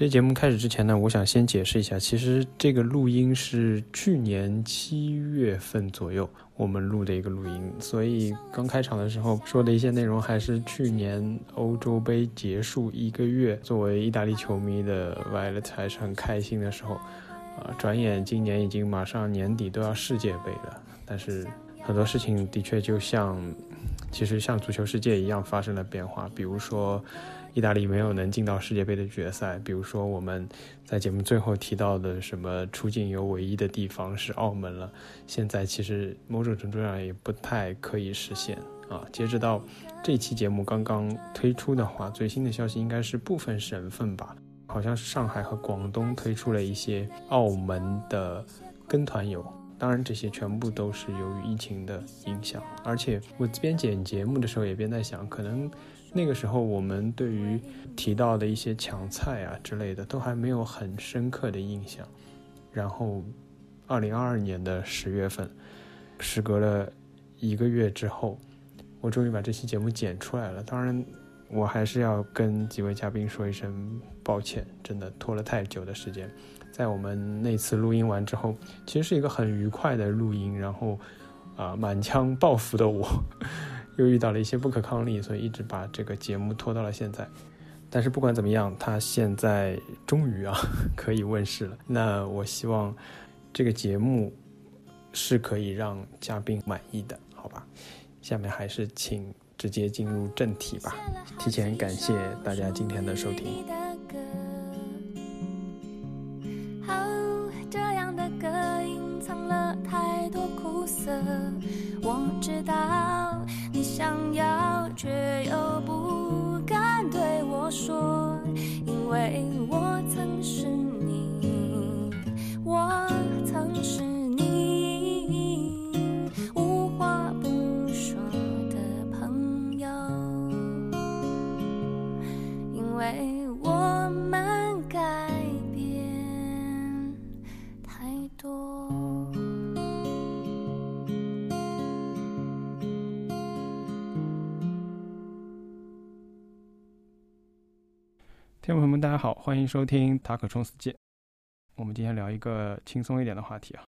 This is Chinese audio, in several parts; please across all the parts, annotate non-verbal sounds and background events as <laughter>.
这节目开始之前呢，我想先解释一下，其实这个录音是去年七月份左右我们录的一个录音，所以刚开场的时候说的一些内容还是去年欧洲杯结束一个月，作为意大利球迷的 Violet 还是很开心的时候。啊，转眼今年已经马上年底都要世界杯了，但是很多事情的确就像，其实像足球世界一样发生了变化，比如说。意大利没有能进到世界杯的决赛，比如说我们在节目最后提到的什么出境游唯一的地方是澳门了，现在其实某种程度上也不太可以实现啊。截止到这期节目刚刚推出的话，最新的消息应该是部分省份吧，好像是上海和广东推出了一些澳门的跟团游，当然这些全部都是由于疫情的影响，而且我边剪节目的时候也边在想，可能。那个时候，我们对于提到的一些抢菜啊之类的，都还没有很深刻的印象。然后，二零二二年的十月份，时隔了一个月之后，我终于把这期节目剪出来了。当然，我还是要跟几位嘉宾说一声抱歉，真的拖了太久的时间。在我们那次录音完之后，其实是一个很愉快的录音，然后啊，满腔抱负的我。又遇到了一些不可抗力，所以一直把这个节目拖到了现在。但是不管怎么样，它现在终于啊 <laughs> 可以问世了。那我希望这个节目是可以让嘉宾满意的，好吧？下面还是请直接进入正题吧。提前感谢大家今天的收听。这样的歌太多苦涩，我知道。你想要，却又不敢对我说，因为我曾是你，我曾是你无话不说的朋友，因为我们听众朋友们，大家好，欢迎收听塔可冲世界。我们今天聊一个轻松一点的话题啊。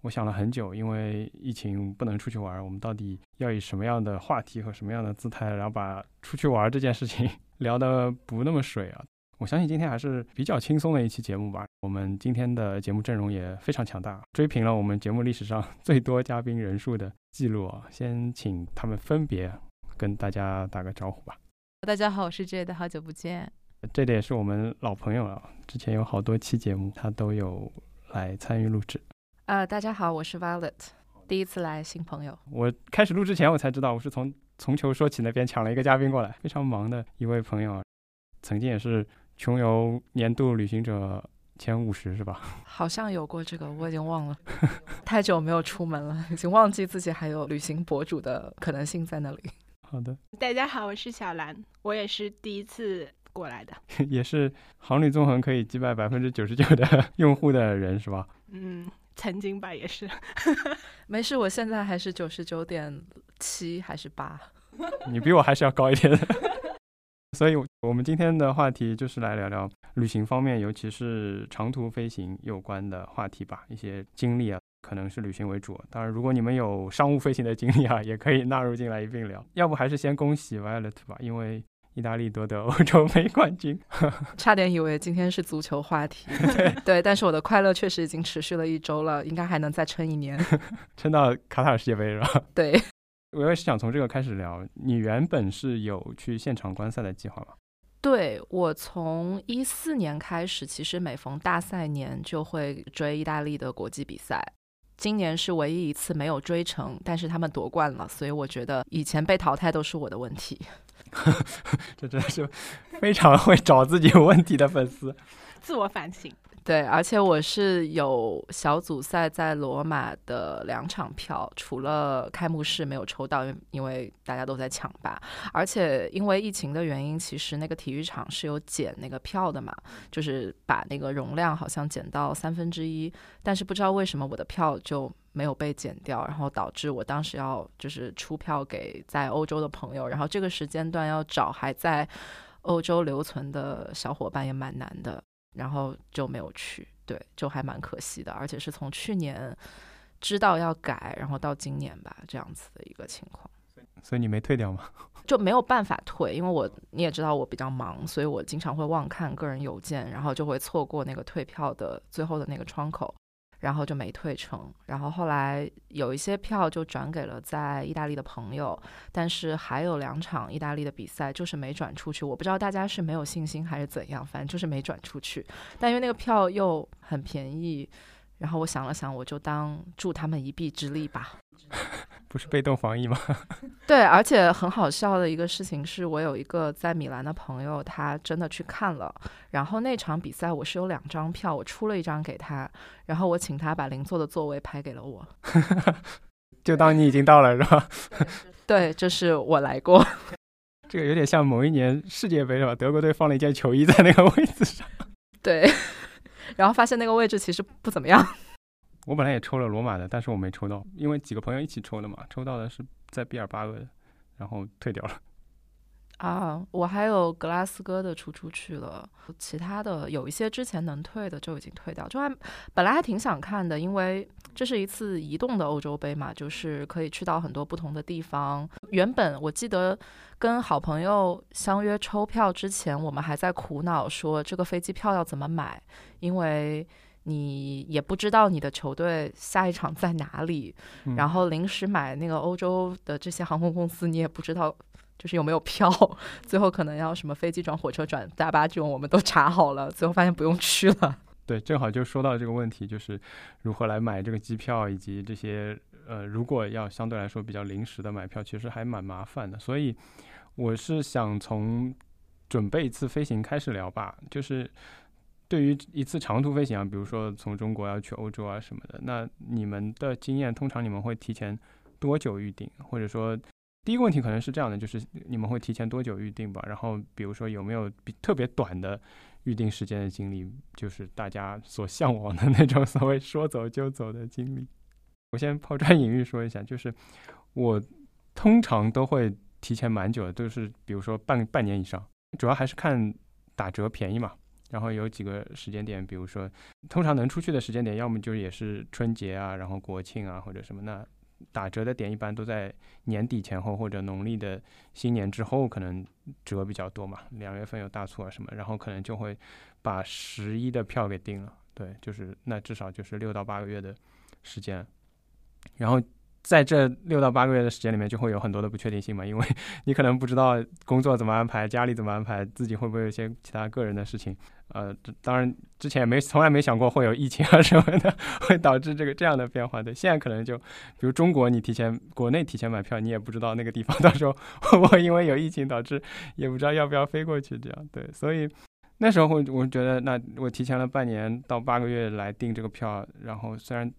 我想了很久，因为疫情不能出去玩，我们到底要以什么样的话题和什么样的姿态，然后把出去玩这件事情 <laughs> 聊得不那么水啊？我相信今天还是比较轻松的一期节目吧。我们今天的节目阵容也非常强大，追平了我们节目历史上最多嘉宾人数的记录啊。先请他们分别跟大家打个招呼吧。大家好，我是 J 的，好久不见。这点也是我们老朋友了，之前有好多期节目他都有来参与录制。呃，大家好，我是 Violet，第一次来新朋友。我开始录之前我才知道，我是从从球说起那边抢了一个嘉宾过来，非常忙的一位朋友，曾经也是穷游年度旅行者前五十是吧？<laughs> 好像有过这个，我已经忘了，<laughs> 太久没有出门了，已经忘记自己还有旅行博主的可能性在那里。好的，大家好，我是小兰，我也是第一次。过来的 <laughs> 也是航旅纵横可以击败百分之九十九的 <laughs> 用户的人是吧？嗯，曾经吧也是。<laughs> 没事，我现在还是九十九点七还是八？你比我还是要高一点的。所以，我们今天的话题就是来聊聊旅行方面，尤其是长途飞行有关的话题吧。一些经历啊，可能是旅行为主。当然，如果你们有商务飞行的经历啊，也可以纳入进来一并聊。要不还是先恭喜 Violet 吧，因为。意大利夺得欧洲 <laughs> 杯冠军，<laughs> 差点以为今天是足球话题。<laughs> 对对，但是我的快乐确实已经持续了一周了，应该还能再撑一年，撑到卡塔尔世界杯是吧？对，我也是想从这个开始聊。你原本是有去现场观赛的计划吗？对我从一四年开始，其实每逢大赛年就会追意大利的国际比赛。今年是唯一一次没有追成，但是他们夺冠了，所以我觉得以前被淘汰都是我的问题。<laughs> 这真的是非常会找自己有问题的粉丝，自我反省。对，而且我是有小组赛在罗马的两场票，除了开幕式没有抽到，因为因为大家都在抢吧。而且因为疫情的原因，其实那个体育场是有减那个票的嘛，就是把那个容量好像减到三分之一。但是不知道为什么我的票就没有被减掉，然后导致我当时要就是出票给在欧洲的朋友，然后这个时间段要找还在欧洲留存的小伙伴也蛮难的。然后就没有去，对，就还蛮可惜的，而且是从去年知道要改，然后到今年吧，这样子的一个情况。所以你没退掉吗？<laughs> 就没有办法退，因为我你也知道我比较忙，所以我经常会忘看个人邮件，然后就会错过那个退票的最后的那个窗口，然后就没退成。然后后来有一些票就转给了在意大利的朋友，但是还有两场意大利的比赛就是没转出去。我不知道大家是没有信心还是怎样，反正就是没转出去。但因为那个票又很便宜，然后我想了想，我就当助他们一臂之力吧。<laughs> 不是被动防疫吗？<laughs> 对，而且很好笑的一个事情是，我有一个在米兰的朋友，他真的去看了。然后那场比赛我是有两张票，我出了一张给他，然后我请他把邻座的座位拍给了我，<laughs> 就当你已经到了，是吧？<laughs> 对，就是我来过。这个有点像某一年世界杯是吧？德国队放了一件球衣在那个位置上。对，然后发现那个位置其实不怎么样。我本来也抽了罗马的，但是我没抽到，因为几个朋友一起抽的嘛，抽到的是在毕尔巴鄂，然后退掉了。啊，我还有格拉斯哥的出出去了，其他的有一些之前能退的就已经退掉，就还本来还挺想看的，因为这是一次移动的欧洲杯嘛，就是可以去到很多不同的地方。原本我记得跟好朋友相约抽票之前，我们还在苦恼说这个飞机票要怎么买，因为。你也不知道你的球队下一场在哪里，然后临时买那个欧洲的这些航空公司，你也不知道就是有没有票。最后可能要什么飞机转火车转大巴这种，我们都查好了，最后发现不用去了。<laughs> 对，正好就说到这个问题，就是如何来买这个机票，以及这些呃，如果要相对来说比较临时的买票，其实还蛮麻烦的。所以我是想从准备一次飞行开始聊吧，就是。对于一次长途飞行啊，比如说从中国要去欧洲啊什么的，那你们的经验通常你们会提前多久预定？或者说，第一个问题可能是这样的，就是你们会提前多久预定吧？然后比如说有没有比特别短的预定时间的经历，就是大家所向往的那种所谓说走就走的经历？我先抛砖引玉说一下，就是我通常都会提前蛮久的，都是比如说半半年以上，主要还是看打折便宜嘛。然后有几个时间点，比如说，通常能出去的时间点，要么就也是春节啊，然后国庆啊，或者什么。那打折的点一般都在年底前后或者农历的新年之后，可能折比较多嘛。两月份有大促啊什么，然后可能就会把十一的票给定了。对，就是那至少就是六到八个月的时间，然后。在这六到八个月的时间里面，就会有很多的不确定性嘛，因为你可能不知道工作怎么安排，家里怎么安排，自己会不会有一些其他个人的事情。呃，当然之前也没从来没想过会有疫情啊 <laughs> 什么的，会导致这个这样的变化。对，现在可能就比如中国，你提前国内提前买票，你也不知道那个地方 <laughs> 到时候会不会因为有疫情导致也不知道要不要飞过去这样。对，所以那时候我我觉得，那我提前了半年到八个月来订这个票，然后虽然。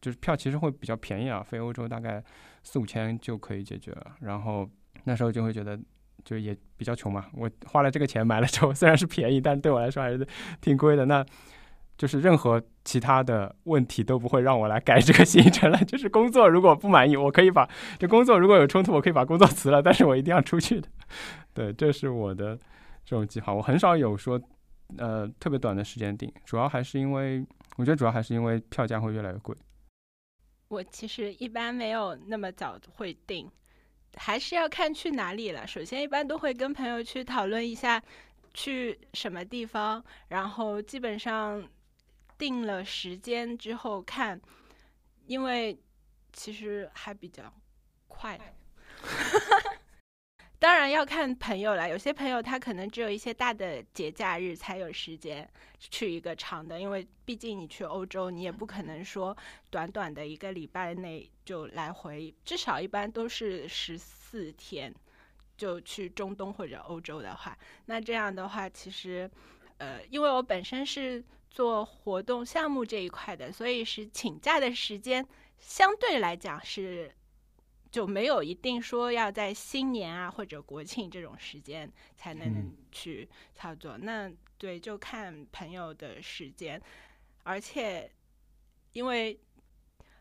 就是票其实会比较便宜啊，飞欧洲大概四五千就可以解决了。然后那时候就会觉得，就也比较穷嘛。我花了这个钱买了之后，虽然是便宜，但对我来说还是挺贵的。那就是任何其他的问题都不会让我来改这个行程了。就是工作如果不满意，我可以把就工作如果有冲突，我可以把工作辞了，但是我一定要出去的。<laughs> 对，这是我的这种计划。我很少有说呃特别短的时间定，主要还是因为我觉得主要还是因为票价会越来越贵。我其实一般没有那么早会定，还是要看去哪里了。首先，一般都会跟朋友去讨论一下去什么地方，然后基本上定了时间之后看，因为其实还比较快。<laughs> 当然要看朋友了，有些朋友他可能只有一些大的节假日才有时间去一个长的，因为毕竟你去欧洲，你也不可能说短短的一个礼拜内就来回，至少一般都是十四天就去中东或者欧洲的话，那这样的话其实，呃，因为我本身是做活动项目这一块的，所以是请假的时间相对来讲是。就没有一定说要在新年啊或者国庆这种时间才能去操作，那对就看朋友的时间，而且因为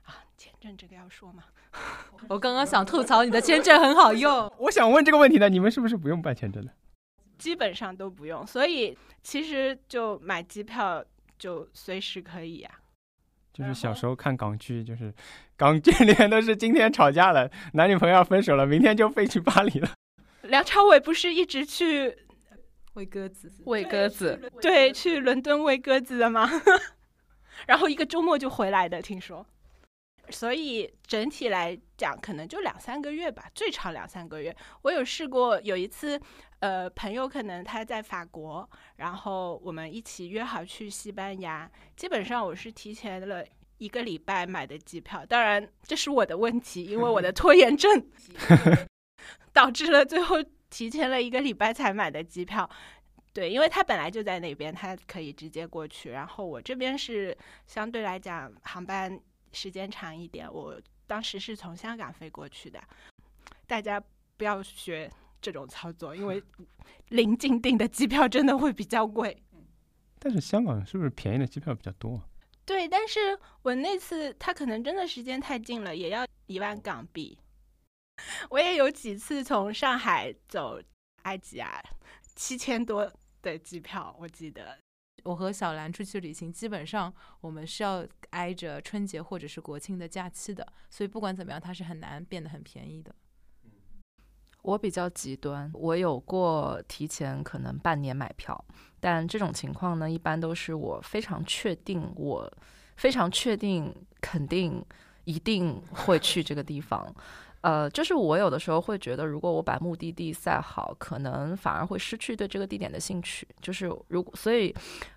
啊签证这个要说嘛？<laughs> 我刚刚想吐槽你的签证很好用，<laughs> 我想问这个问题呢，你们是不是不用办签证的？基本上都不用，所以其实就买机票就随时可以呀、就是小时候看港剧，就是港剧里面都是今天吵架了，男女朋友要分手了，明天就飞去巴黎了。<laughs> 梁朝伟不是一直去喂鸽子，喂鸽子，对去伦敦喂鸽子的吗？<laughs> 然后一个周末就回来的，听说。所以整体来讲，可能就两三个月吧，最长两三个月。我有试过，有一次，呃，朋友可能他在法国，然后我们一起约好去西班牙。基本上我是提前了一个礼拜买的机票，当然这是我的问题，因为我的拖延症 <laughs> 导致了最后提前了一个礼拜才买的机票。对，因为他本来就在那边，他可以直接过去。然后我这边是相对来讲航班时间长一点，我当时是从香港飞过去的。大家不要学这种操作，因为 <laughs> 临近订的机票真的会比较贵。但是香港是不是便宜的机票比较多啊？对，但是我那次他可能真的时间太近了，也要一万港币。<laughs> 我也有几次从上海走埃及啊，七千多的机票，我记得。我和小兰出去旅行，基本上我们是要挨着春节或者是国庆的假期的，所以不管怎么样，它是很难变得很便宜的。我比较极端，我有过提前可能半年买票，但这种情况呢，一般都是我非常确定，我非常确定，肯定一定会去这个地方。呃，就是我有的时候会觉得，如果我把目的地赛好，可能反而会失去对这个地点的兴趣。就是如果所以，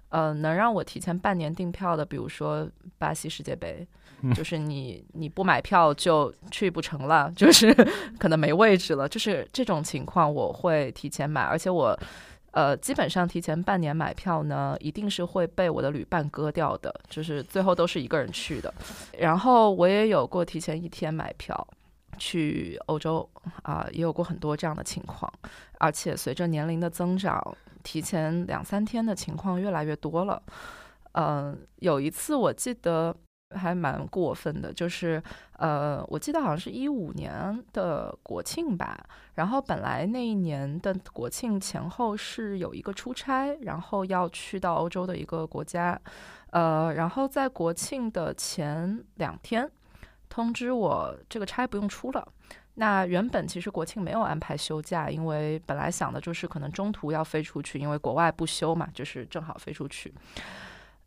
呃，能让我提前半年订票的，比如说巴西世界杯，嗯就是你你不买票就去不成了，<laughs> 就是可能没位置了，就是这种情况我会提前买，而且我。呃，基本上提前半年买票呢，一定是会被我的旅伴割掉的，就是最后都是一个人去的。然后我也有过提前一天买票去欧洲啊、也有过很多这样的情况。而且随着年龄的增长，提前两三天的情况越来越多了。嗯、有一次我记得还蛮过分的，就是呃，我记得好像是一五年的国庆吧。然后本来那一年的国庆前后是有一个出差，然后要去到欧洲的一个国家，呃，然后在国庆的前两天通知我这个差不用出了。那原本其实国庆没有安排休假，因为本来想的就是可能中途要飞出去，因为国外不休嘛，就是正好飞出去。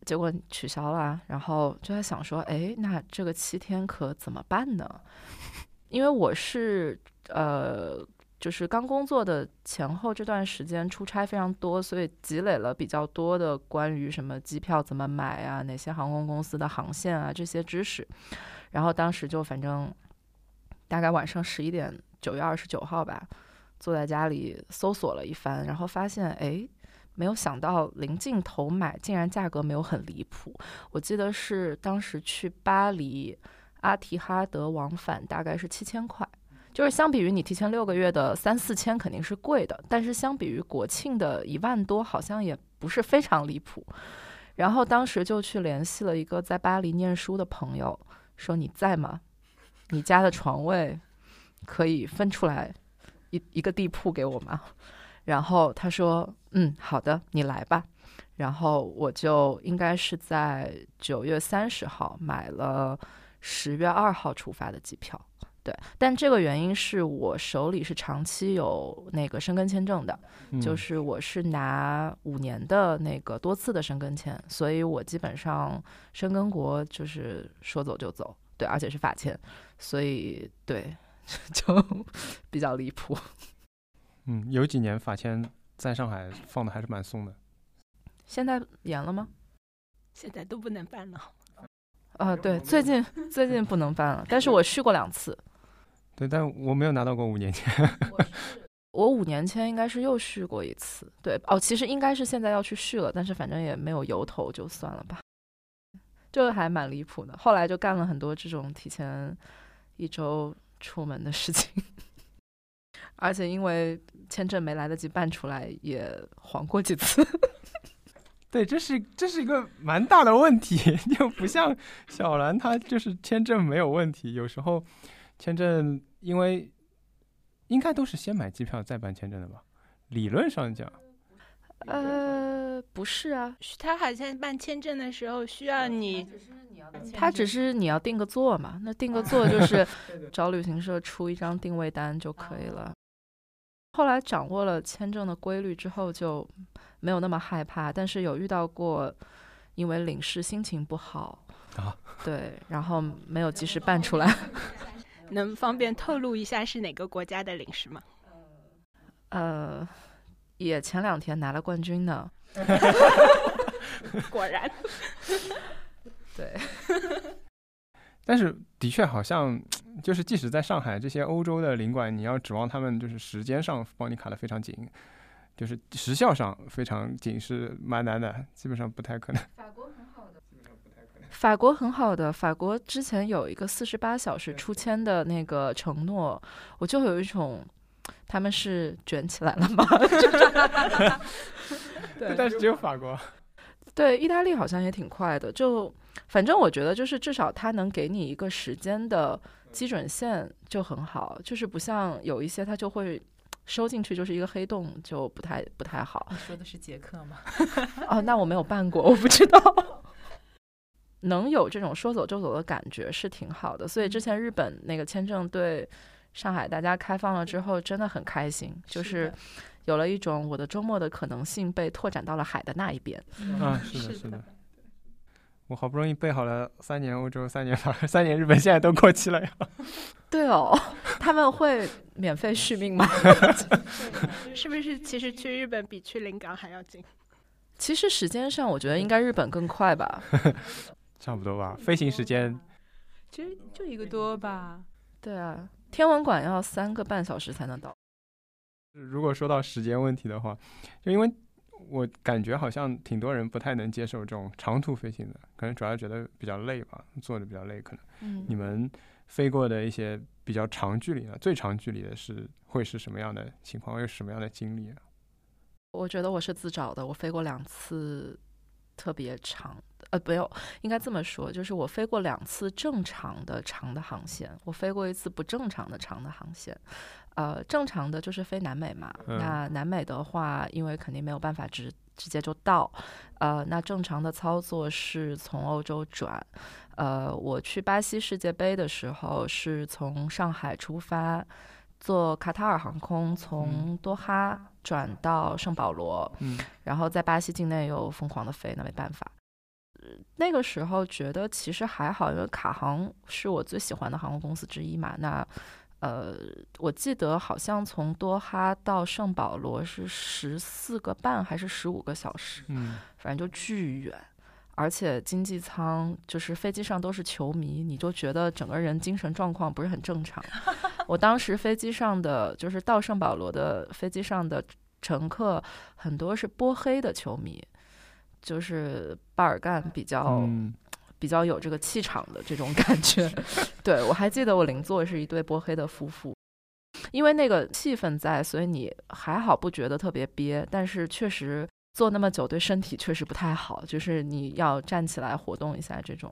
结果取消了，然后就在想说，哎，那这个七天可怎么办呢？因为我是呃，就是刚工作的前后这段时间出差非常多，所以积累了比较多的关于什么机票怎么买啊，哪些航空公司的航线啊这些知识。然后当时就反正大概晚上十一点，九月二十九号吧，坐在家里搜索了一番，然后发现哎。没有想到临近头买，竟然价格没有很离谱。我记得是当时去巴黎阿提哈德往返大概是七千块，就是相比于你提前六个月的三四千肯定是贵的，但是相比于国庆的一万多，好像也不是非常离谱。然后当时就去联系了一个在巴黎念书的朋友，说你在吗？你家的床位可以分出来一一个地铺给我吗？然后他说：“嗯，好的，你来吧。”然后我就应该是在九月三十号买了十月二号出发的机票。对，但这个原因是我手里是长期有那个申根签证的，嗯就是我是拿五年的那个多次的申根签，所以我基本上申根国就是说走就走，对，而且是法签，所以对，<laughs> 就比较离谱。嗯，有几年法签在上海放的还是蛮松的。现在严了吗？现在都不能办了。啊，对，最近最近不能办了，但是我续过两次。对，但我没有拿到过五年签。<laughs> 我五年前应该是又续过一次，对，哦，其实应该是现在要去续了，但是反正也没有由头，就算了吧，<laughs> 就还蛮离谱的。后来就干了很多这种提前一周出门的事情，<laughs> 而且因为签证没来得及办出来，也黄过几次。对，这是这是一个蛮大的问题，就不像小兰，她就是签证没有问题。有时候签证因为应该都是先买机票再办签证的吧？理论上讲，呃，不是啊，他好像办签证的时候需要你，他只是你要定个座嘛，那定个 <laughs> 座就是找旅行社出一张定位单就可以了。后来掌握了签证的规律之后，就没有那么害怕，但是有遇到过，因为领事心情不好啊，对，然后没有及时办出来。<laughs> 能方便透露一下是哪个国家的领事吗？呃，也前两天拿了冠军呢。<laughs> 果然，<laughs> 对。<laughs> 但是的确好像，就是即使在上海这些欧洲的领馆，你要指望他们就是时间上帮你卡的非常紧，就是时效上非常紧是蛮难的，基本上不太可能。法国很好的，基本上不太可能。法国很好的，法国之前有一个四十八小时出签的那个承诺，我就有一种他们是卷起来了吗？<laughs> 对，但是只有法国。对，意大利好像也挺快的，就反正我觉得就是至少它能给你一个时间的基准线就很好，就是不像有一些它就会收进去就是一个黑洞，就不太不太好。你说的是捷克吗？哦，那我没有办过，我不知道。能有这种说走就走的感觉是挺好的，所以之前日本那个签证对上海大家开放了之后，真的很开心，就是。有了一种我的周末的可能性被拓展到了海的那一边。啊，是的，是的。我好不容易备好了三年欧洲，三年法，三年日本，现在都过期了呀。<laughs> 对哦，他们会免费续命吗？<laughs> 是不是？其实去日本比去临港还要近。其实时间上，我觉得应该日本更快吧。差不多吧，飞行时间。其实就一个多吧。对啊，天文馆要三个半小时才能到。如果说到时间问题的话，就因为我感觉好像挺多人不太能接受这种长途飞行的，可能主要觉得比较累吧，坐着比较累。可能，嗯，你们飞过的一些比较长距离的，最长距离的是会是什么样的情况？有什么样的经历啊？我觉得我是自找的，我飞过两次特别长，呃，没有，应该这么说，就是我飞过两次正常的长的航线，我飞过一次不正常的长的航线。呃，正常的就是飞南美嘛。那南美的话，因为肯定没有办法直直接就到，呃，那正常的操作是从欧洲转。呃，我去巴西世界杯的时候是从上海出发，坐卡塔尔航空从多哈转到圣保罗，然后在巴西境内又疯狂的飞，那没办法。那个时候觉得其实还好，因为卡航是我最喜欢的航空公司之一嘛。那呃，我记得好像从多哈到圣保罗是十四个半还是十五个小时，嗯，反正就巨远，而且经济舱就是飞机上都是球迷，你就觉得整个人精神状况不是很正常。<laughs> 我当时飞机上的就是到圣保罗的飞机上的乘客很多是波黑的球迷，就是巴尔干比较。比较有这个气场的这种感觉，<laughs> 对我还记得我邻座是一对波黑的夫妇，因为那个气氛在，所以你还好不觉得特别憋，但是确实坐那么久对身体确实不太好，就是你要站起来活动一下这种。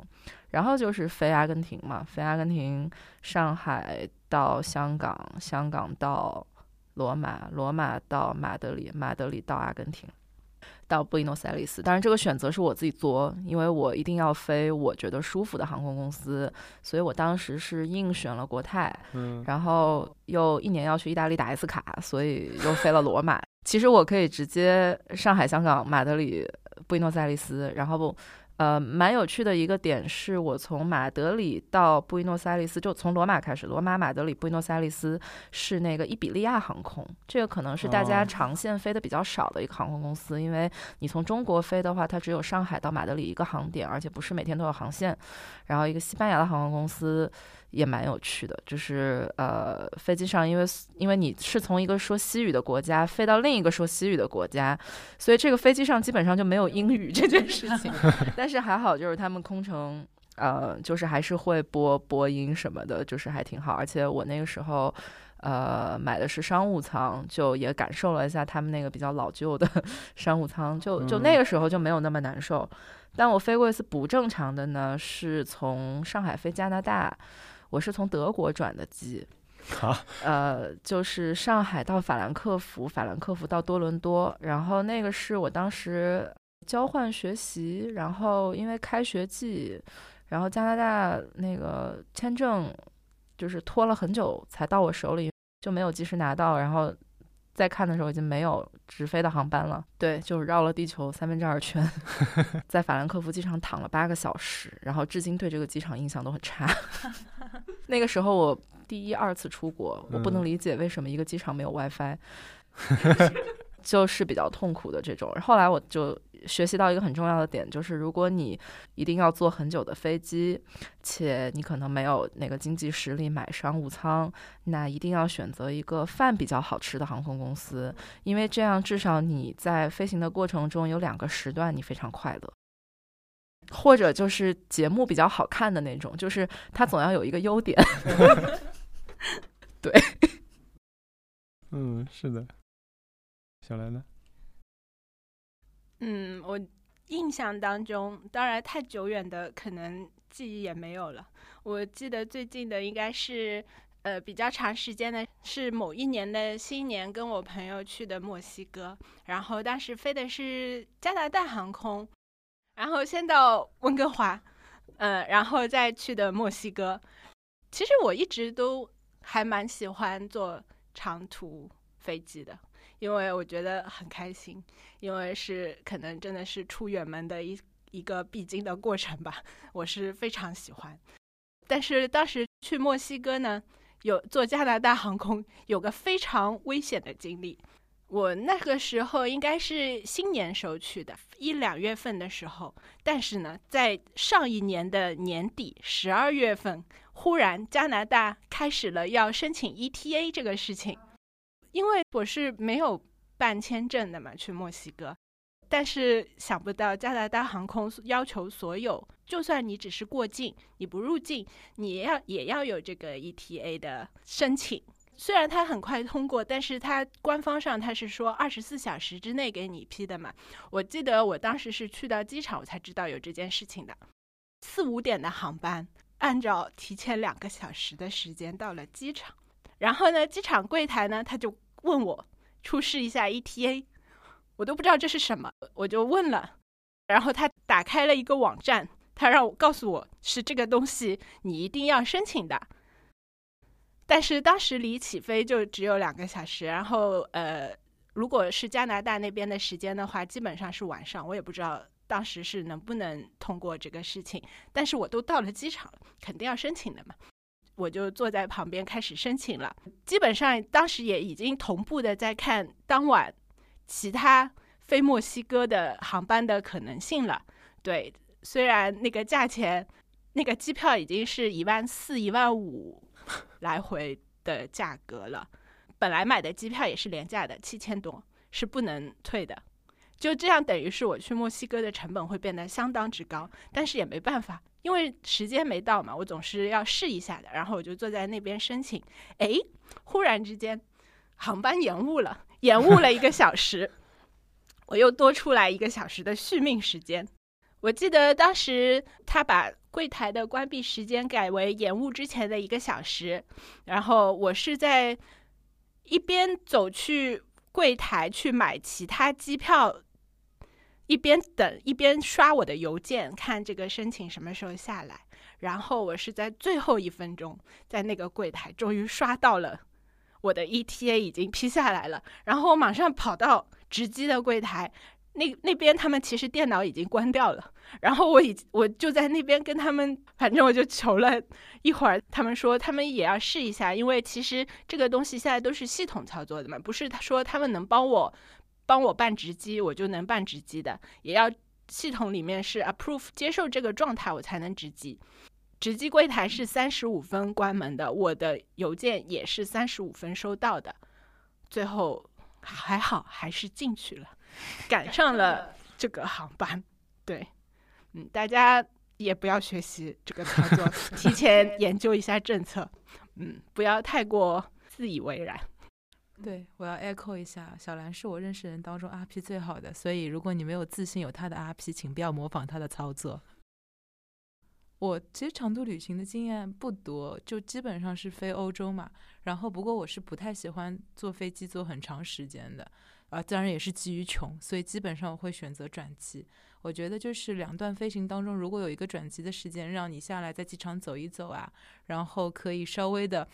然后就是飞阿根廷嘛，飞阿根廷，上海到香港，香港到罗马，罗马到马德里，马德里到阿根廷。到布宜诺斯艾利斯，当然这个选择是我自己做，因为我一定要飞我觉得舒服的航空公司，所以我当时是硬选了国泰，嗯，然后又一年要去意大利打一次卡，所以又飞了罗马。其实我可以直接上海、香港、马德里、布宜诺斯艾利斯，然后不。呃，蛮有趣的一个点是，我从马德里到布宜诺斯艾利斯，就从罗马开始，罗马、马德里、布宜诺斯艾利斯是那个伊比利亚航空，这个可能是大家长线飞的比较少的一个航空公司，因为你从中国飞的话，它只有上海到马德里一个航点，而且不是每天都有航线。然后一个西班牙的航空公司。也蛮有趣的，就是呃，飞机上，因为因为你是从一个说西语的国家飞到另一个说西语的国家，所以这个飞机上基本上就没有英语这件事情。<laughs> 但是还好，就是他们空乘呃，就是还是会播播音什么的，就是还挺好。而且我那个时候呃买的是商务舱，就也感受了一下他们那个比较老旧的 <laughs> 商务舱，就就那个时候就没有那么难受。但我飞过一次不正常的呢，是从上海飞加拿大。我是从德国转的机，<laughs> 啊，呃，就是上海到法兰克福，法兰克福到多伦多，然后那个是我当时交换学习，然后因为开学季，然后加拿大那个签证就是拖了很久才到我手里，就没有及时拿到，然后再看的时候已经没有直飞的航班了。对，就绕了地球三分之二圈，<laughs> 在法兰克福机场躺了八个小时，然后至今对这个机场印象都很差。<laughs> <laughs> 那个时候我第一二次出国，我不能理解为什么一个机场没有 WiFi，就是比较痛苦的这种。后来我就学习到一个很重要的点，就是如果你一定要坐很久的飞机，且你可能没有那个经济实力买商务舱，那一定要选择一个饭比较好吃的航空公司，因为这样至少你在飞行的过程中有两个时段你非常快乐。或者就是节目比较好看的那种，就是它总要有一个优点。<laughs> 对，嗯，是的。小兰呢？嗯，我印象当中，当然太久远的可能记忆也没有了。我记得最近的应该是，呃，比较长时间的，是某一年的新年，跟我朋友去的墨西哥，然后当时飞的是加拿大航空。然后先到温哥华，嗯，然后再去的墨西哥。其实我一直都还蛮喜欢坐长途飞机的，因为我觉得很开心，因为是可能真的是出远门的一一个必经的过程吧，我是非常喜欢。但是当时去墨西哥呢，有坐加拿大航空，有个非常危险的经历。我那个时候应该是新年时候去的，一两月份的时候。但是呢，在上一年的年底十二月份，忽然加拿大开始了要申请 ETA 这个事情。因为我是没有办签证的嘛，去墨西哥。但是想不到加拿大航空要求所有，就算你只是过境，你不入境，你也要也要有这个 ETA 的申请。虽然它很快通过，但是它官方上它是说二十四小时之内给你批的嘛。我记得我当时是去到机场，我才知道有这件事情的。四五点的航班，按照提前两个小时的时间到了机场，然后呢，机场柜台呢他就问我出示一下 ETA，我都不知道这是什么，我就问了，然后他打开了一个网站，他让我告诉我是这个东西，你一定要申请的。但是当时离起飞就只有两个小时，然后呃，如果是加拿大那边的时间的话，基本上是晚上。我也不知道当时是能不能通过这个事情，但是我都到了机场了，肯定要申请的嘛。我就坐在旁边开始申请了。基本上当时也已经同步的在看当晚其他飞墨西哥的航班的可能性了。对，虽然那个价钱，那个机票已经是一万四、一万五。<laughs> 来回的价格了，本来买的机票也是廉价的，七千多是不能退的，就这样等于是我去墨西哥的成本会变得相当之高，但是也没办法，因为时间没到嘛，我总是要试一下的，然后我就坐在那边申请，哎，忽然之间航班延误了，延误了一个小时，<laughs> 我又多出来一个小时的续命时间，我记得当时他把。柜台的关闭时间改为延误之前的一个小时，然后我是在一边走去柜台去买其他机票，一边等一边刷我的邮件，看这个申请什么时候下来。然后我是在最后一分钟，在那个柜台终于刷到了我的 ETA 已经批下来了，然后我马上跑到值机的柜台。那那边他们其实电脑已经关掉了，然后我已我就在那边跟他们，反正我就求了一会儿，他们说他们也要试一下，因为其实这个东西现在都是系统操作的嘛，不是他说他们能帮我帮我办值机，我就能办值机的，也要系统里面是 approve 接受这个状态，我才能值机。值机柜台是三十五分关门的，我的邮件也是三十五分收到的，最后还好还是进去了。赶上了这个航班，对，嗯，大家也不要学习这个操作，提前研究一下政策，嗯，不要太过自以为然。对，我要 echo 一下，小兰是我认识人当中 RP 最好的，所以如果你没有自信有他的 RP，请不要模仿他的操作。我其实长途旅行的经验不多，就基本上是飞欧洲嘛。然后不过我是不太喜欢坐飞机坐很长时间的，啊，当然也是基于穷，所以基本上我会选择转机。我觉得就是两段飞行当中，如果有一个转机的时间，让你下来在机场走一走啊，然后可以稍微的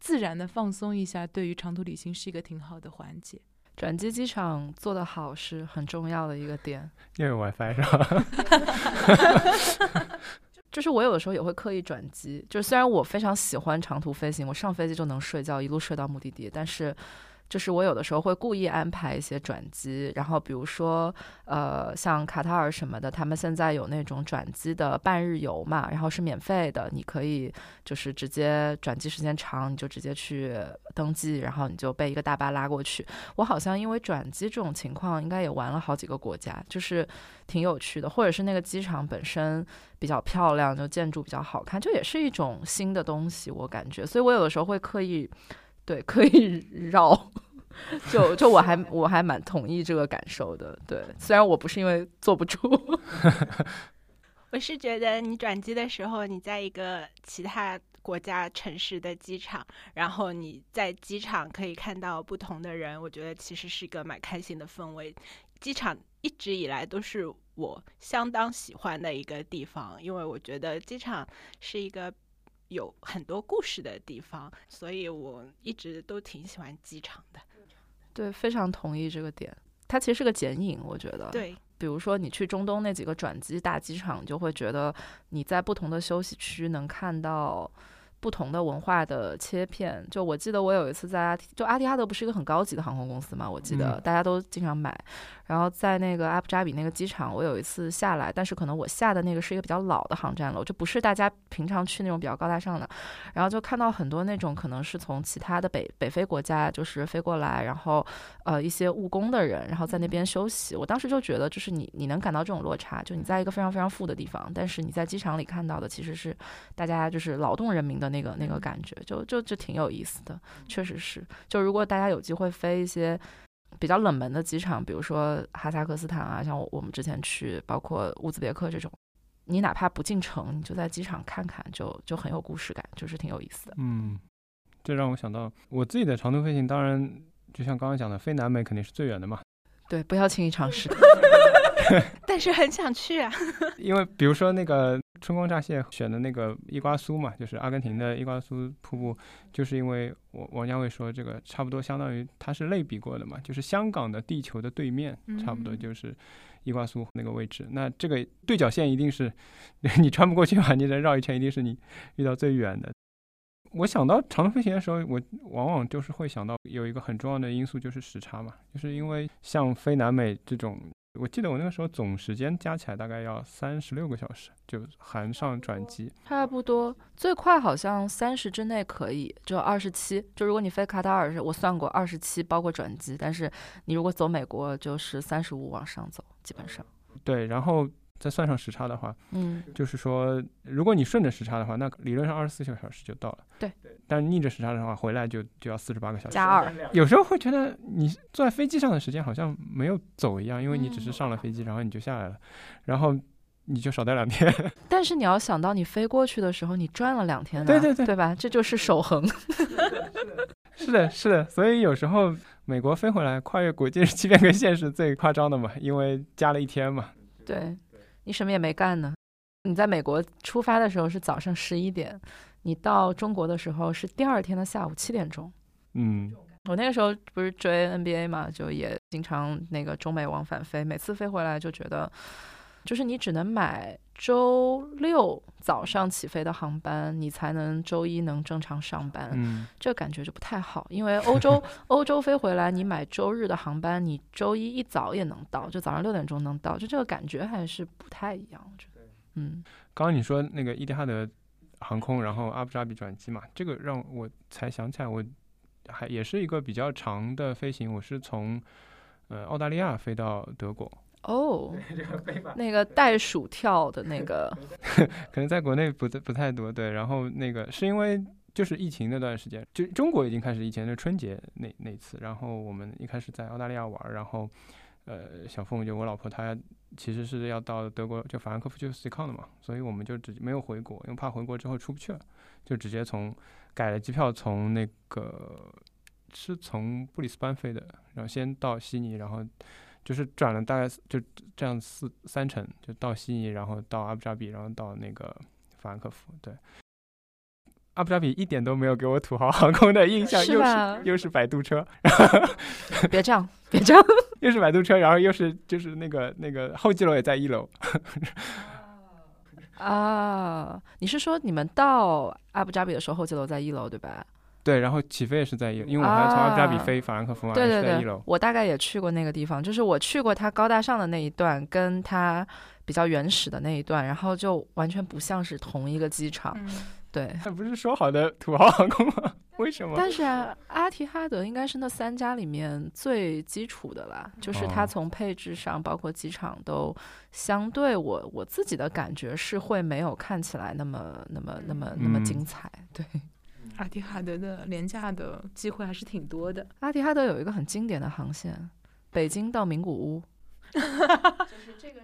自然的放松一下，对于长途旅行是一个挺好的缓解。转机机场做得好是很重要的一个点。<laughs> 又有 WiFi 是吧？<laughs> 就是我有的时候也会刻意转机，就是虽然我非常喜欢长途飞行，我上飞机就能睡觉，一路睡到目的地，但是。就是我有的时候会故意安排一些转机，然后比如说，呃，像卡塔尔什么的，他们现在有那种转机的半日游嘛，然后是免费的，你可以就是直接转机时间长，你就直接去登记，然后你就被一个大巴拉过去。我好像因为转机这种情况，应该也玩了好几个国家，就是挺有趣的，或者是那个机场本身比较漂亮，就建筑比较好看，就也是一种新的东西，我感觉，所以我有的时候会刻意。对，可以 <laughs> 绕，<laughs> 就就我还我还蛮同意这个感受的。对，虽然我不是因为坐不住，<laughs> 我是觉得你转机的时候，你在一个其他国家城市的机场，然后你在机场可以看到不同的人，我觉得其实是一个蛮开心的氛围。机场一直以来都是我相当喜欢的一个地方，因为我觉得机场是一个。有很多故事的地方，所以我一直都挺喜欢机场的。对，非常同意这个点。它其实是个剪影，我觉得。对，比如说你去中东那几个转机大机场，就会觉得你在不同的休息区能看到。不同的文化的切片，就我记得我有一次在阿提，就阿提哈德不是一个很高级的航空公司嘛？我记得大家都经常买。然后在那个阿布扎比那个机场，我有一次下来，但是可能我下的那个是一个比较老的航站楼，就不是大家平常去那种比较高大上的。然后就看到很多那种可能是从其他的北北非国家就是飞过来，然后呃一些务工的人，然后在那边休息。我当时就觉得，就是你你能感到这种落差，就你在一个非常非常富的地方，但是你在机场里看到的其实是大家就是劳动人民的那个那个感觉，就就就挺有意思的，确实是。就如果大家有机会飞一些。比较冷门的机场，比如说哈萨克斯坦啊，像我们之前去，包括乌兹别克这种，你哪怕不进城，你就在机场看看，就就很有故事感，就是挺有意思的。嗯，这让我想到我自己的长途飞行，当然就像刚刚讲的，飞南美肯定是最远的嘛。对，不要轻易尝试。<laughs> 但是很想去啊，因为比如说那个春光乍泄选的那个伊瓜苏嘛，就是阿根廷的伊瓜苏瀑布，就是因为我王家卫说这个差不多相当于它是类比过的嘛，就是香港的地球的对面，差不多就是伊瓜苏那个位置。那这个对角线一定是 <laughs> 你穿不过去嘛，你得绕一圈，一定是你遇到最远的。我想到长途飞行的时候，我往往就是会想到有一个很重要的因素就是时差嘛，就是因为像飞南美这种。我记得我那个时候总时间加起来大概要三十六个小时，就含上转机。差不多，最快好像三十之内可以，就二十七。就如果你飞卡塔尔，我算过二十七包括转机，但是你如果走美国就是三十五往上走，基本上。对，然后。再算上时差的话，嗯，就是说，如果你顺着时差的话，那理论上二十四个小时就到了。对，但逆着时差的话，回来就就要四十八个小时加二。有时候会觉得你坐在飞机上的时间好像没有走一样，因为你只是上了飞机，然后你就下来了，然后你就少待两天。<laughs> 但是你要想到，你飞过去的时候，你转了两天，对对对，对吧？这就是守恒。<laughs> 是的，是的。所以有时候美国飞回来跨越国际日期变更线是最夸张的嘛，因为加了一天嘛。对。你什么也没干呢？你在美国出发的时候是早上十一点，你到中国的时候是第二天的下午七点钟。嗯，我那个时候不是追 NBA 嘛，就也经常那个中美往返飞，每次飞回来就觉得。就是你只能买周六早上起飞的航班，你才能周一能正常上班。嗯，这感觉就不太好，因为欧洲 <laughs> 欧洲飞回来，你买周日的航班，你周一一早也能到，就早上六点钟能到，就这个感觉还是不太一样。我觉得，嗯，刚刚你说那个伊蒂哈德航空，然后阿布扎比转机嘛，这个让我才想起来，我还也是一个比较长的飞行，我是从呃澳大利亚飞到德国。哦，<laughs> 那个袋鼠跳的那个 <laughs> <laughs> 可能在国内不不太多。对，然后那个是因为就是疫情那段时间，就中国已经开始疫情，就春节那那次。然后我们一开始在澳大利亚玩，然后呃，小凤就我老婆她其实是要到德国就法兰克福就 C 抗的嘛，所以我们就直接没有回国，因为怕回国之后出不去了，就直接从改了机票从那个是从布里斯班飞的，然后先到悉尼，然后就是转了大概就这样四三程，就到悉尼，然后到阿布扎比，然后到那个法兰克福，对。阿布扎比一点都没有给我土豪航空的印象，又是又是摆渡车，别这样，别这样。又是摆渡 <laughs> <laughs> 车，然后又是就是那个那个候机楼也在一楼，啊，<laughs> 你是说你们到阿布扎比的时候，候机楼在一楼对吧？对，然后起飞也是在一楼，因为我还要从阿布扎比啊飞法兰克福嘛，对对对也是在一楼，。我大概也去过那个地方，就是我去过它高大上的那一段，跟它比较原始的那一段，然后就完全不像是同一个机场。嗯，对，那不是说好的土豪航空吗？<laughs> 为什么？但是啊，阿提哈德应该是那三家里面最基础的啦，就是它哦从配置上，包括机场都相对我我自己的感觉是会没有看起来那么那么那么那么嗯精彩。对，阿提哈德的廉价的机会还是挺多的。阿提哈德有一个很经典的航线，北京到名古屋，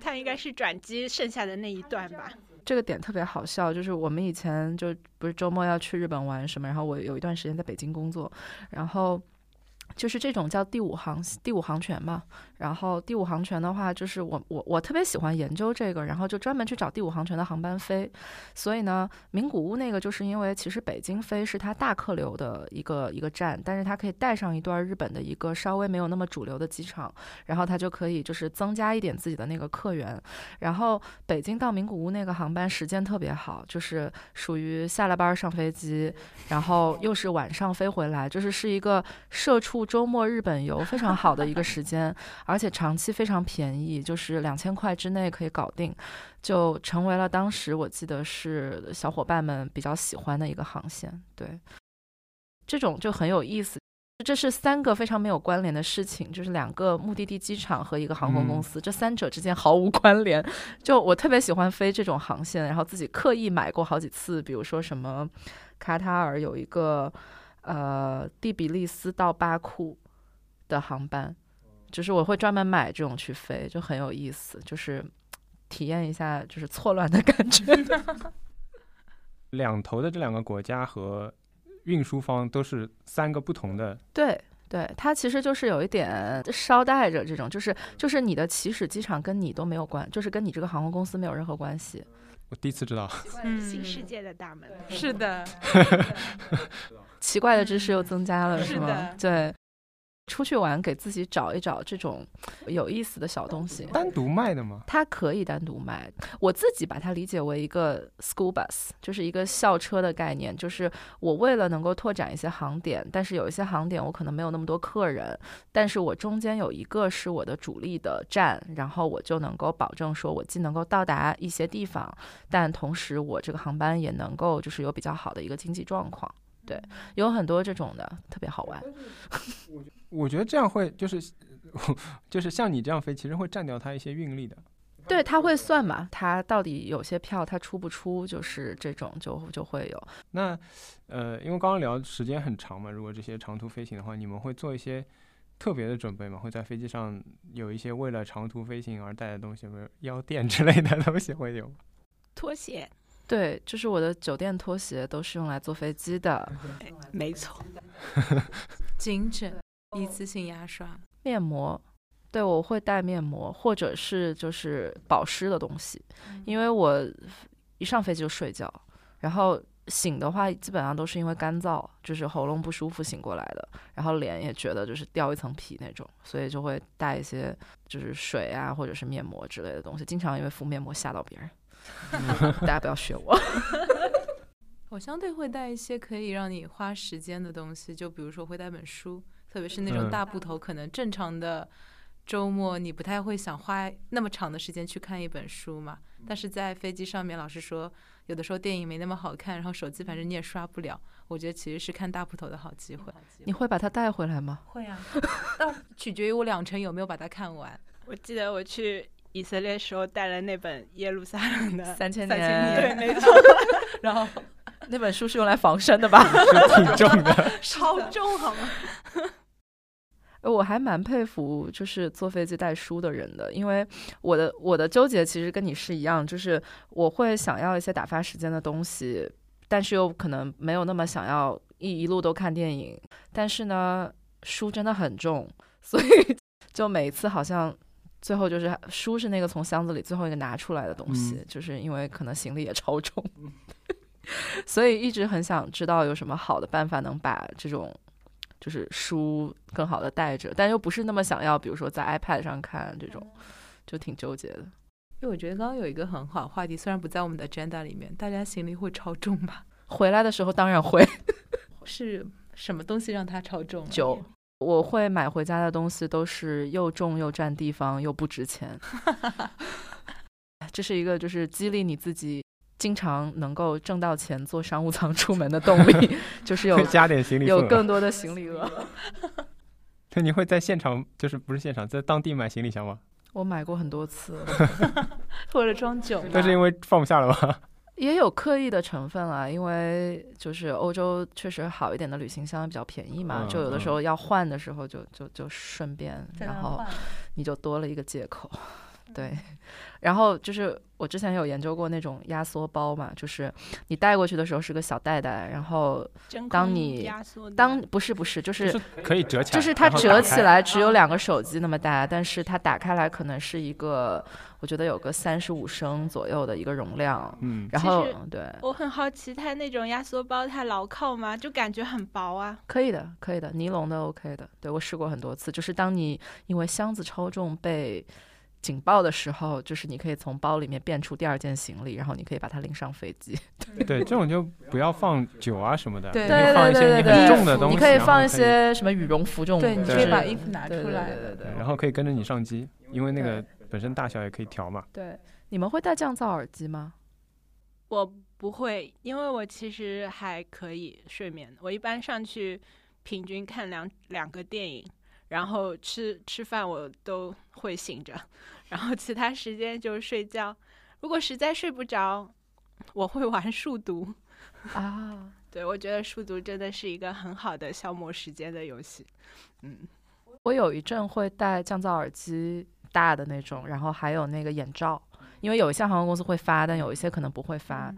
它应该是转机剩下的那一段吧。这个点特别好笑，就是我们以前就不是周末要去日本玩什么，然后我有一段时间在北京工作，然后就是这种叫第五航第五航权嘛，然后第五航权的话，就是我我我特别喜欢研究这个，然后就专门去找第五航权的航班飞，所以呢，名古屋那个就是因为其实北京飞是它大客流的一个一个站，但是它可以带上一段日本的一个稍微没有那么主流的机场，然后它就可以就是增加一点自己的那个客源，然后北京到名古屋那个航班时间特别好，就是属于下了班上飞机，然后又是晚上飞回来，就是是一个社畜周末日本游非常好的一个时间，<laughs> 而且长期非常便宜，就是两千块之内可以搞定，就成为了当时我记得是小伙伴们比较喜欢的一个航线。对，这种就很有意思。这是三个非常没有关联的事情，就是两个目的地机场和一个航空公司，这三者之间毫无关联。就我特别喜欢飞这种航线，然后自己刻意买过好几次，比如说什么卡塔尔有一个呃第比利斯到巴库的航班，就是我会专门买这种去飞，就很有意思，就是体验一下就是错乱的感觉。<laughs> 两头的这两个国家和运输方都是三个不同的，对。对，它其实就是有一点捎带着这种，就是就是你的起始机场跟你都没有关，就是跟你这个航空公司没有任何关系。我第一次知道。嗯新世界的大门。是的，<laughs> 奇怪的知识又增加了，嗯是吗是的？对，出去玩给自己找一找这种有意思的小东西。单独卖的吗？它可以单独卖，我自己把它理解为一个 school bus，就是一个校车的概念。就是我为了能够拓展一些航点，但是有一些航点我可能没有那么多客人，但是我中间有一个是我的主力的站，然后我就能够保证说我既能够到达一些地方，但同时我这个航班也能够就是有比较好的一个经济状况。对，有很多这种的，特别好玩。我觉得这样会就是 <laughs> 就是像你这样飞，其实会占掉它一些运力的。对，他会算嘛，他到底有些票他出不出，就是这种就就会有。那呃，因为刚刚聊时间很长嘛，如果这些长途飞行的话，你们会做一些特别的准备吗？会在飞机上有一些为了长途飞行而带的东西，比如腰垫之类的东西会有吗？拖鞋，对，就是我的酒店拖鞋都是用来坐飞机的，没错。<laughs> 颈枕、一次性牙刷，面膜。对，我会带面膜，或者是就是保湿的东西，因为我一上飞机就睡觉，然后醒的话基本上都是因为干燥，就是喉咙不舒服醒过来的，然后脸也觉得就是掉一层皮那种，所以就会带一些就是水啊或者是面膜之类的东西，经常因为敷面膜吓到别人，<laughs> 大家不要学我。<laughs> 我相对会带一些可以让你花时间的东西，就比如说会带本书，特别是那种嗯大部头，可能正常的周末你不太会想花那么长的时间去看一本书嘛。但是在飞机上面，老师说有的时候电影没那么好看，然后手机反正你也刷不了，我觉得其实是看大部头的好机会。你会把它带回来吗？会啊，<laughs> 但取决于我两程有没有把它看完。我记得我去以色列时候带了那本耶路撒冷的三千三千年，对，没错，然后 <laughs> 那本书是用来防身的吧？是挺重的。超重好吗？我还蛮佩服就是坐飞机带书的人的，因为我的我的纠结其实跟你是一样，就是我会想要一些打发时间的东西，但是又可能没有那么想要一一路都看电影。但是呢，书真的很重，所以 <laughs> 就每次好像最后就是书是那个从箱子里最后一个拿出来的东西，嗯就是因为可能行李也超重，<laughs> 所以一直很想知道有什么好的办法能把这种。就是书更好的带着，但又不是那么想要，比如说在 iPad 上看这种，就挺纠结的。因为我觉得刚刚有一个很好的话题，虽然不在我们的 agenda 里面，大家行李会超重吧？<laughs> 回来的时候当然会 <laughs> 是什么东西让它超重？酒，我会买回家的东西都是又重又占地方又不值钱。<laughs> 这是一个就是激励你自己经常能够挣到钱坐商务舱出门的动力，<laughs> 就是有加点行李有更多的行李额。<laughs> 那，你会在现场，就是不是现场，在当地买行李箱吗？我买过很多次，<laughs> 为了装酒吗？但是因为放不下了吧？也有刻意的成分啊，因为就是欧洲确实好一点的旅行箱比较便宜嘛，嗯就有的时候要换的时候就就就顺便，然后你就多了一个借口。对，然后就是我之前有研究过那种压缩包嘛，就是你带过去的时候是个小袋袋，然后当你压缩当不是不是，就是就是可以折起来，就是它折起，来只有两个手机那么大，但是它打开来可能是一个，我觉得有个三十五升左右的一个容量。嗯，然后对，我很好奇，它那种压缩包它牢靠吗？就感觉很薄啊。可以的，可以的，尼龙的 OK 的。对我试过很多次，就是当你因为箱子超重被警报的时候，就是你可以从包里面变出第二件行李，然后你可以把它拎上飞机。<laughs> 对，这种就不要放酒啊什么的，对你可以放一些你很重的东西，你可以放一些什么羽绒服这种，对，你可以把衣服拿出来。对对对对，然后可以跟着你上机，因为那个本身大小也可以调嘛。对。你们会戴降噪耳机吗？我不会，因为我其实还可以睡眠。我一般上去平均看两两个电影，然后吃吃饭我都会醒着，然后其他时间就是睡觉。如果实在睡不着，我会玩数独。啊，<laughs> 对，我觉得数独真的是一个很好的消磨时间的游戏。嗯，我有一阵会戴降噪耳机，大的那种，然后还有那个眼罩，因为有一些航空公司会发，但有一些可能不会发。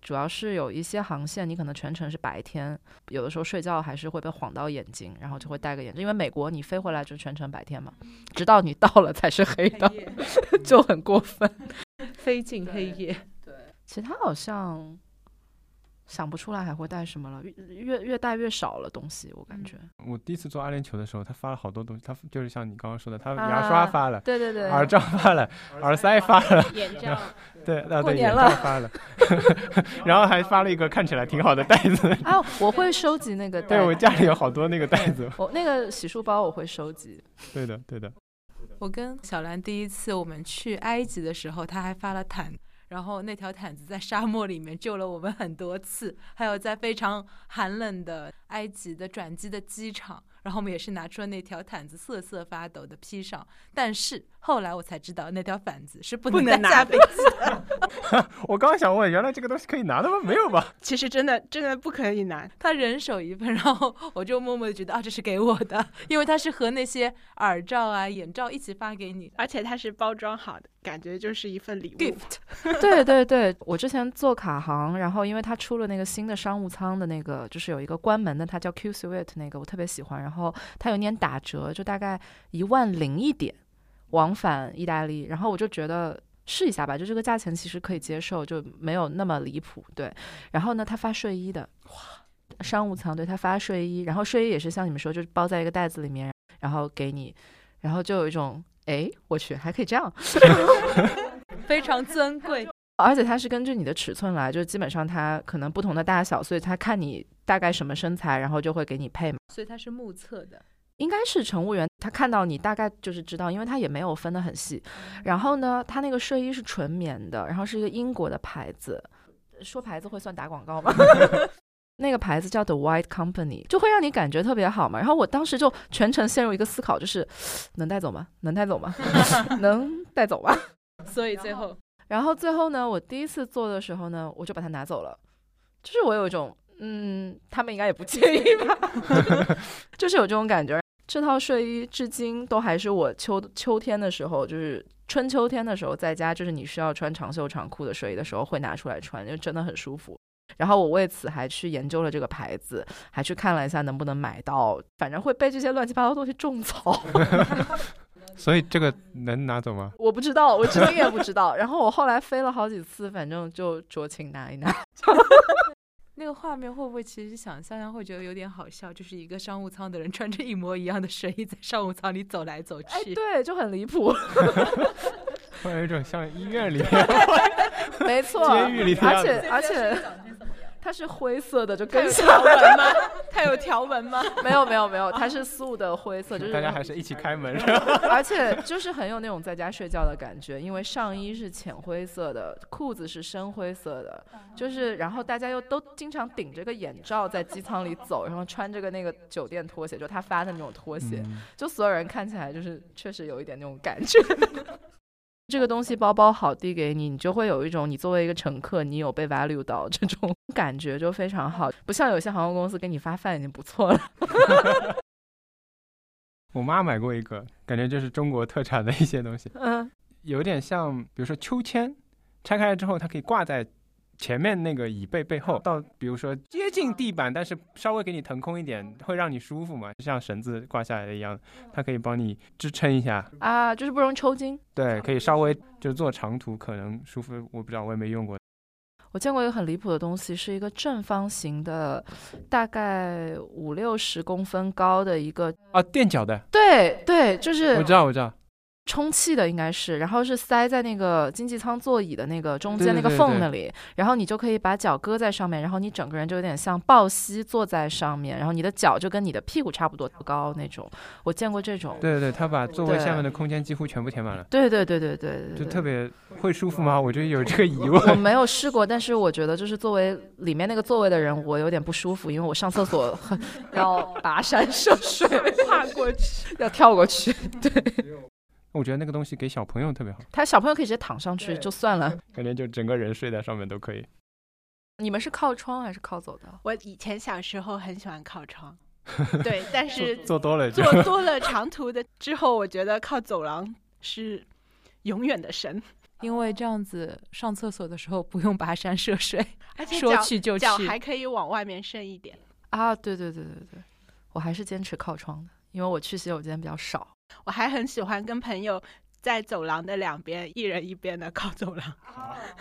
主要是有一些航线，你可能全程是白天，有的时候睡觉还是会被晃到眼睛，然后就会戴个眼镜。因为美国你飞回来就是全程白天嘛，直到你到了才是黑的，<laughs> 就很过分。<laughs> 飞进黑夜，对其他好像想不出来还会带什么了，越越越带越少了东西，我感觉。我第一次做阿联酋的时候，他发了好多东西，他就是像你刚刚说的，他啊牙刷发了，对对对，耳罩发了，耳塞发了，眼罩对，啊对，眼罩发了，<laughs> 然后还发了一个看起来挺好的袋子。<laughs> 啊，我会收集那个袋对我家里有好多那个袋子。<laughs> 我那个洗漱包我会收集。对的，对的。我跟小兰第一次我们去埃及的时候，他还发了毯，然后那条毯子在沙漠里面救了我们很多次，还有在非常寒冷的埃及的转机的机场，然后我们也是拿出了那条毯子瑟瑟发抖的披上，但是后来我才知道那条毯子是不不能拿下飞机的，<laughs> 我刚想问，原来这个东西可以拿的吗？没有吧？<laughs> 其实真的真的不可以拿。他人手一份，然后我就默默的觉得啊，这是给我的，<laughs> 因为它是和那些耳罩啊、眼罩一起发给你。而且它是包装好的，感觉就是一份礼物。gift，对对对，我之前做卡航，然后因为他出了那个新的商务舱的那个，就是有一个关门的，它叫 Q Suite 那个，我特别喜欢。然后它有一年打折，就大概一万零一点，往返意大利。然后我就觉得试一下吧，就这个价钱其实可以接受，就没有那么离谱。对，然后呢，他发睡衣的，哇，商务舱对他发睡衣，然后睡衣也是像你们说，就是包在一个袋子里面，然后给你，然后就有一种。哎，我去，还可以这样，<laughs> 非常尊贵。而且它是根据你的尺寸来，就基本上它可能不同的大小，所以它看你大概什么身材，然后就会给你配嘛。所以它是目测的，应该是乘务员，他看到你大概就是知道，因为他也没有分得很细。然后呢，他那个睡衣是纯棉的，然后是一个英国的牌子，说牌子会算打广告吗？<laughs> 那个牌子叫 The White Company，就会让你感觉特别好嘛。然后我当时就全程陷入一个思考，就是能带走吗？能带走吗？能带走吗？<laughs> 所以最后然后最后呢，我第一次做的时候呢，我就把它拿走了，就是我有一种，嗯，他们应该也不介意吧，<laughs> 就是有这种感觉。这套睡衣至今都还是我秋秋天的时候，就是春秋天的时候，在家就是你需要穿长袖长裤的睡衣的时候，会拿出来穿，就真的很舒服。然后我为此还去研究了这个牌子，还去看了一下能不能买到，反正会被这些乱七八糟东西种草。<laughs> 所以这个能拿走吗？我不知道，我至今也不知道。<laughs> 然后我后来飞了好几次，反正就酌情拿一拿。<laughs> 那个画面会不会其实想象下会觉得有点好笑？就是一个商务舱的人穿着一模一样的睡衣在商务舱里走来走去，哎，对，就很离谱。<laughs> 会有一种像医院里面，没错，监狱里而且而且它是灰色的，就它跟 <laughs> 有条纹吗？<laughs> 它有条纹吗？没有没有没有，它是素的灰色，<laughs> 就是大家还是一起开门是吧？而且就是很有那种在家睡觉的感觉，因为上衣是浅灰色的，裤子是深灰色的，就是然后大家又都经常顶着个眼罩在机舱里走，然后穿着个那个酒店拖鞋，就他发的那种拖鞋，嗯就所有人看起来就是确实有一点那种感觉。这个东西包包好递给你，你就会有一种你作为一个乘客，你有被 value 到这种 <laughs> 感觉，就非常好。不像有些航空公司给你发饭已经不错了。<laughs> 我妈买过一个，感觉就是中国特产的一些东西，嗯，有点像，比如说秋千，拆开了之后，它可以挂在前面那个椅背背后，到比如说接近地板，但是稍微给你腾空一点，会让你舒服嘛，就像绳子挂下来的一样，它可以帮你支撑一下，啊，就是不容易抽筋。对，可以稍微就坐长途可能舒服，我不知道，我也没用过。我见过一个很离谱的东西，是一个正方形的，大概五六十公分高的一个，啊，垫脚的，对对，就是我知道，我知道，充气的，应该是，然后是塞在那个经济舱座椅的那个中间那个对对对对缝那里，然后你就可以把脚搁在上面，然后你整个人就有点像抱膝坐在上面，然后你的脚就跟你的屁股差不多高那种。我见过这种，对对对，它把座位下面的空间几乎全部填满了，对对对对对对，就特别会舒服吗？我就有这个疑问我。没有试过，但是我觉得就是作为里面那个座位的人，我有点不舒服，因为我上厕所很 <laughs> 要跋山涉水跨过去，要跳过去。我觉得那个东西给小朋友特别好，他小朋友可以直接躺上去就算了。<laughs> 感觉就整个人睡在上面都可以。你们是靠窗还是靠走的？我以前小时候很喜欢靠窗，<laughs> 对，但是坐多了就坐 <laughs> 多了长途的之后，我觉得靠走廊是永远的神，因为这样子上厕所的时候不用跋山涉水，而且说去就去。脚还可以往外面伸一点。啊，对对对对对，我还是坚持靠窗的，因为我去洗手间比较少。我还很喜欢跟朋友在走廊的两边，一人一边的靠走廊，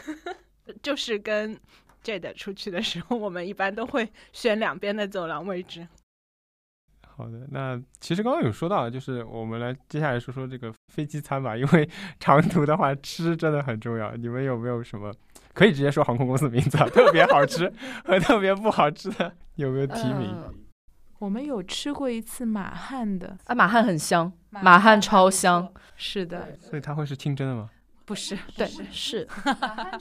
<laughs> 就是跟 Jade 出去的时候，我们一般都会选两边的走廊位置。好的，那其实刚刚有说到，就是我们来接下来说说这个飞机餐吧，因为 <laughs> 长途的话吃真的很重要。你们有没有什么可以直接说航空公司名字啊？特别好吃 <laughs> 和特别不好吃的，有没有提名？嗯我们有吃过一次马汉的，啊，马汉很香，马汉超香。是的，所以它会是清蒸的吗？<laughs> 不是，对，是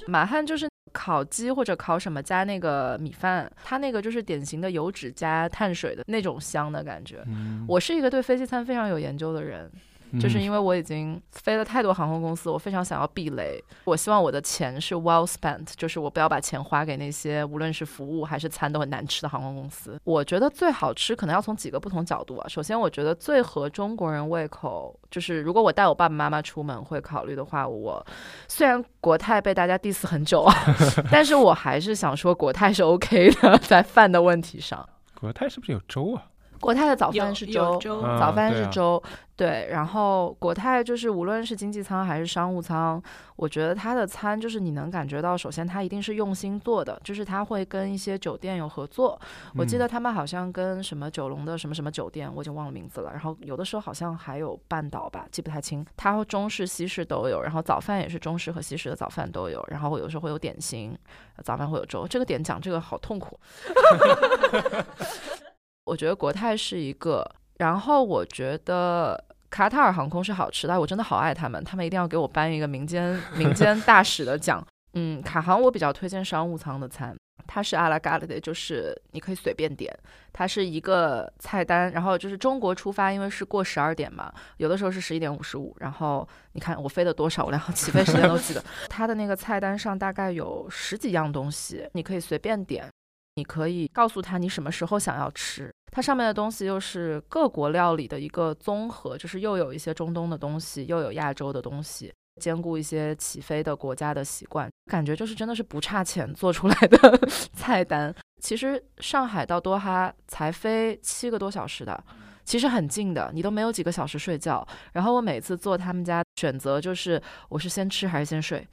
马汉就是烤鸡或者烤什么加那个米饭，它那个就是典型的油脂加碳水的那种香的感觉。嗯，我是一个对飞机餐非常有研究的人，就是因为为我已经飞了太多航空公司，我非常想要避雷。我希望我的钱是 well spent，就是我不要把钱花给那些无论是服务还是餐都很难吃的航空公司。我觉得最好吃可能要从几个不同角度啊。首先，我觉得最合中国人胃口，就是如果我带我爸爸妈妈出门会考虑的话，我虽然国泰被大家 diss 很久啊，<laughs> 但是我还是想说国泰是 OK 的，在饭的问题上。国泰是不是有粥啊？国泰的早饭是粥，有粥，啊早饭对啊是粥，对，然后国泰就是无论是经济舱还是商务舱，我觉得它的餐就是你能感觉到，首先它一定是用心做的，就是它会跟一些酒店有合作。我记嗯得他们好像跟什么九龙的什么什么酒店，我已经忘了名字了。然后有的时候好像还有半岛吧，记不太清。它中式、西式都有，然后早饭也是中式和西式的早饭都有，然后有时候会有点心，早饭会有粥。这个点讲这个好痛苦。<laughs> 我觉得国泰是一个，然后我觉得卡塔尔航空是好吃的，我真的好爱他们，他们一定要给我颁一个民间 <laughs> 民间大使的奖。嗯，卡航我比较推荐商务舱的餐，它是阿拉嘎的，就是你可以随便点，它是一个菜单，然后就是中国出发，因为是过十二点嘛，有的时候是十一点五十五，然后你看我飞了多少，我连起飞时间都记得，<laughs> 它的那个菜单上大概有十几样东西，你可以随便点。你可以告诉他你什么时候想要吃。它上面的东西又是各国料理的一个综合，就是又有一些中东的东西，又有亚洲的东西，兼顾一些起飞的国家的习惯，感觉就是真的是不差钱做出来的 <laughs> 菜单。其实上海到多哈才飞七个多小时的，其实很近的，你都没有几个小时睡觉。然后我每次做他们家选择就是我是先吃还是先睡。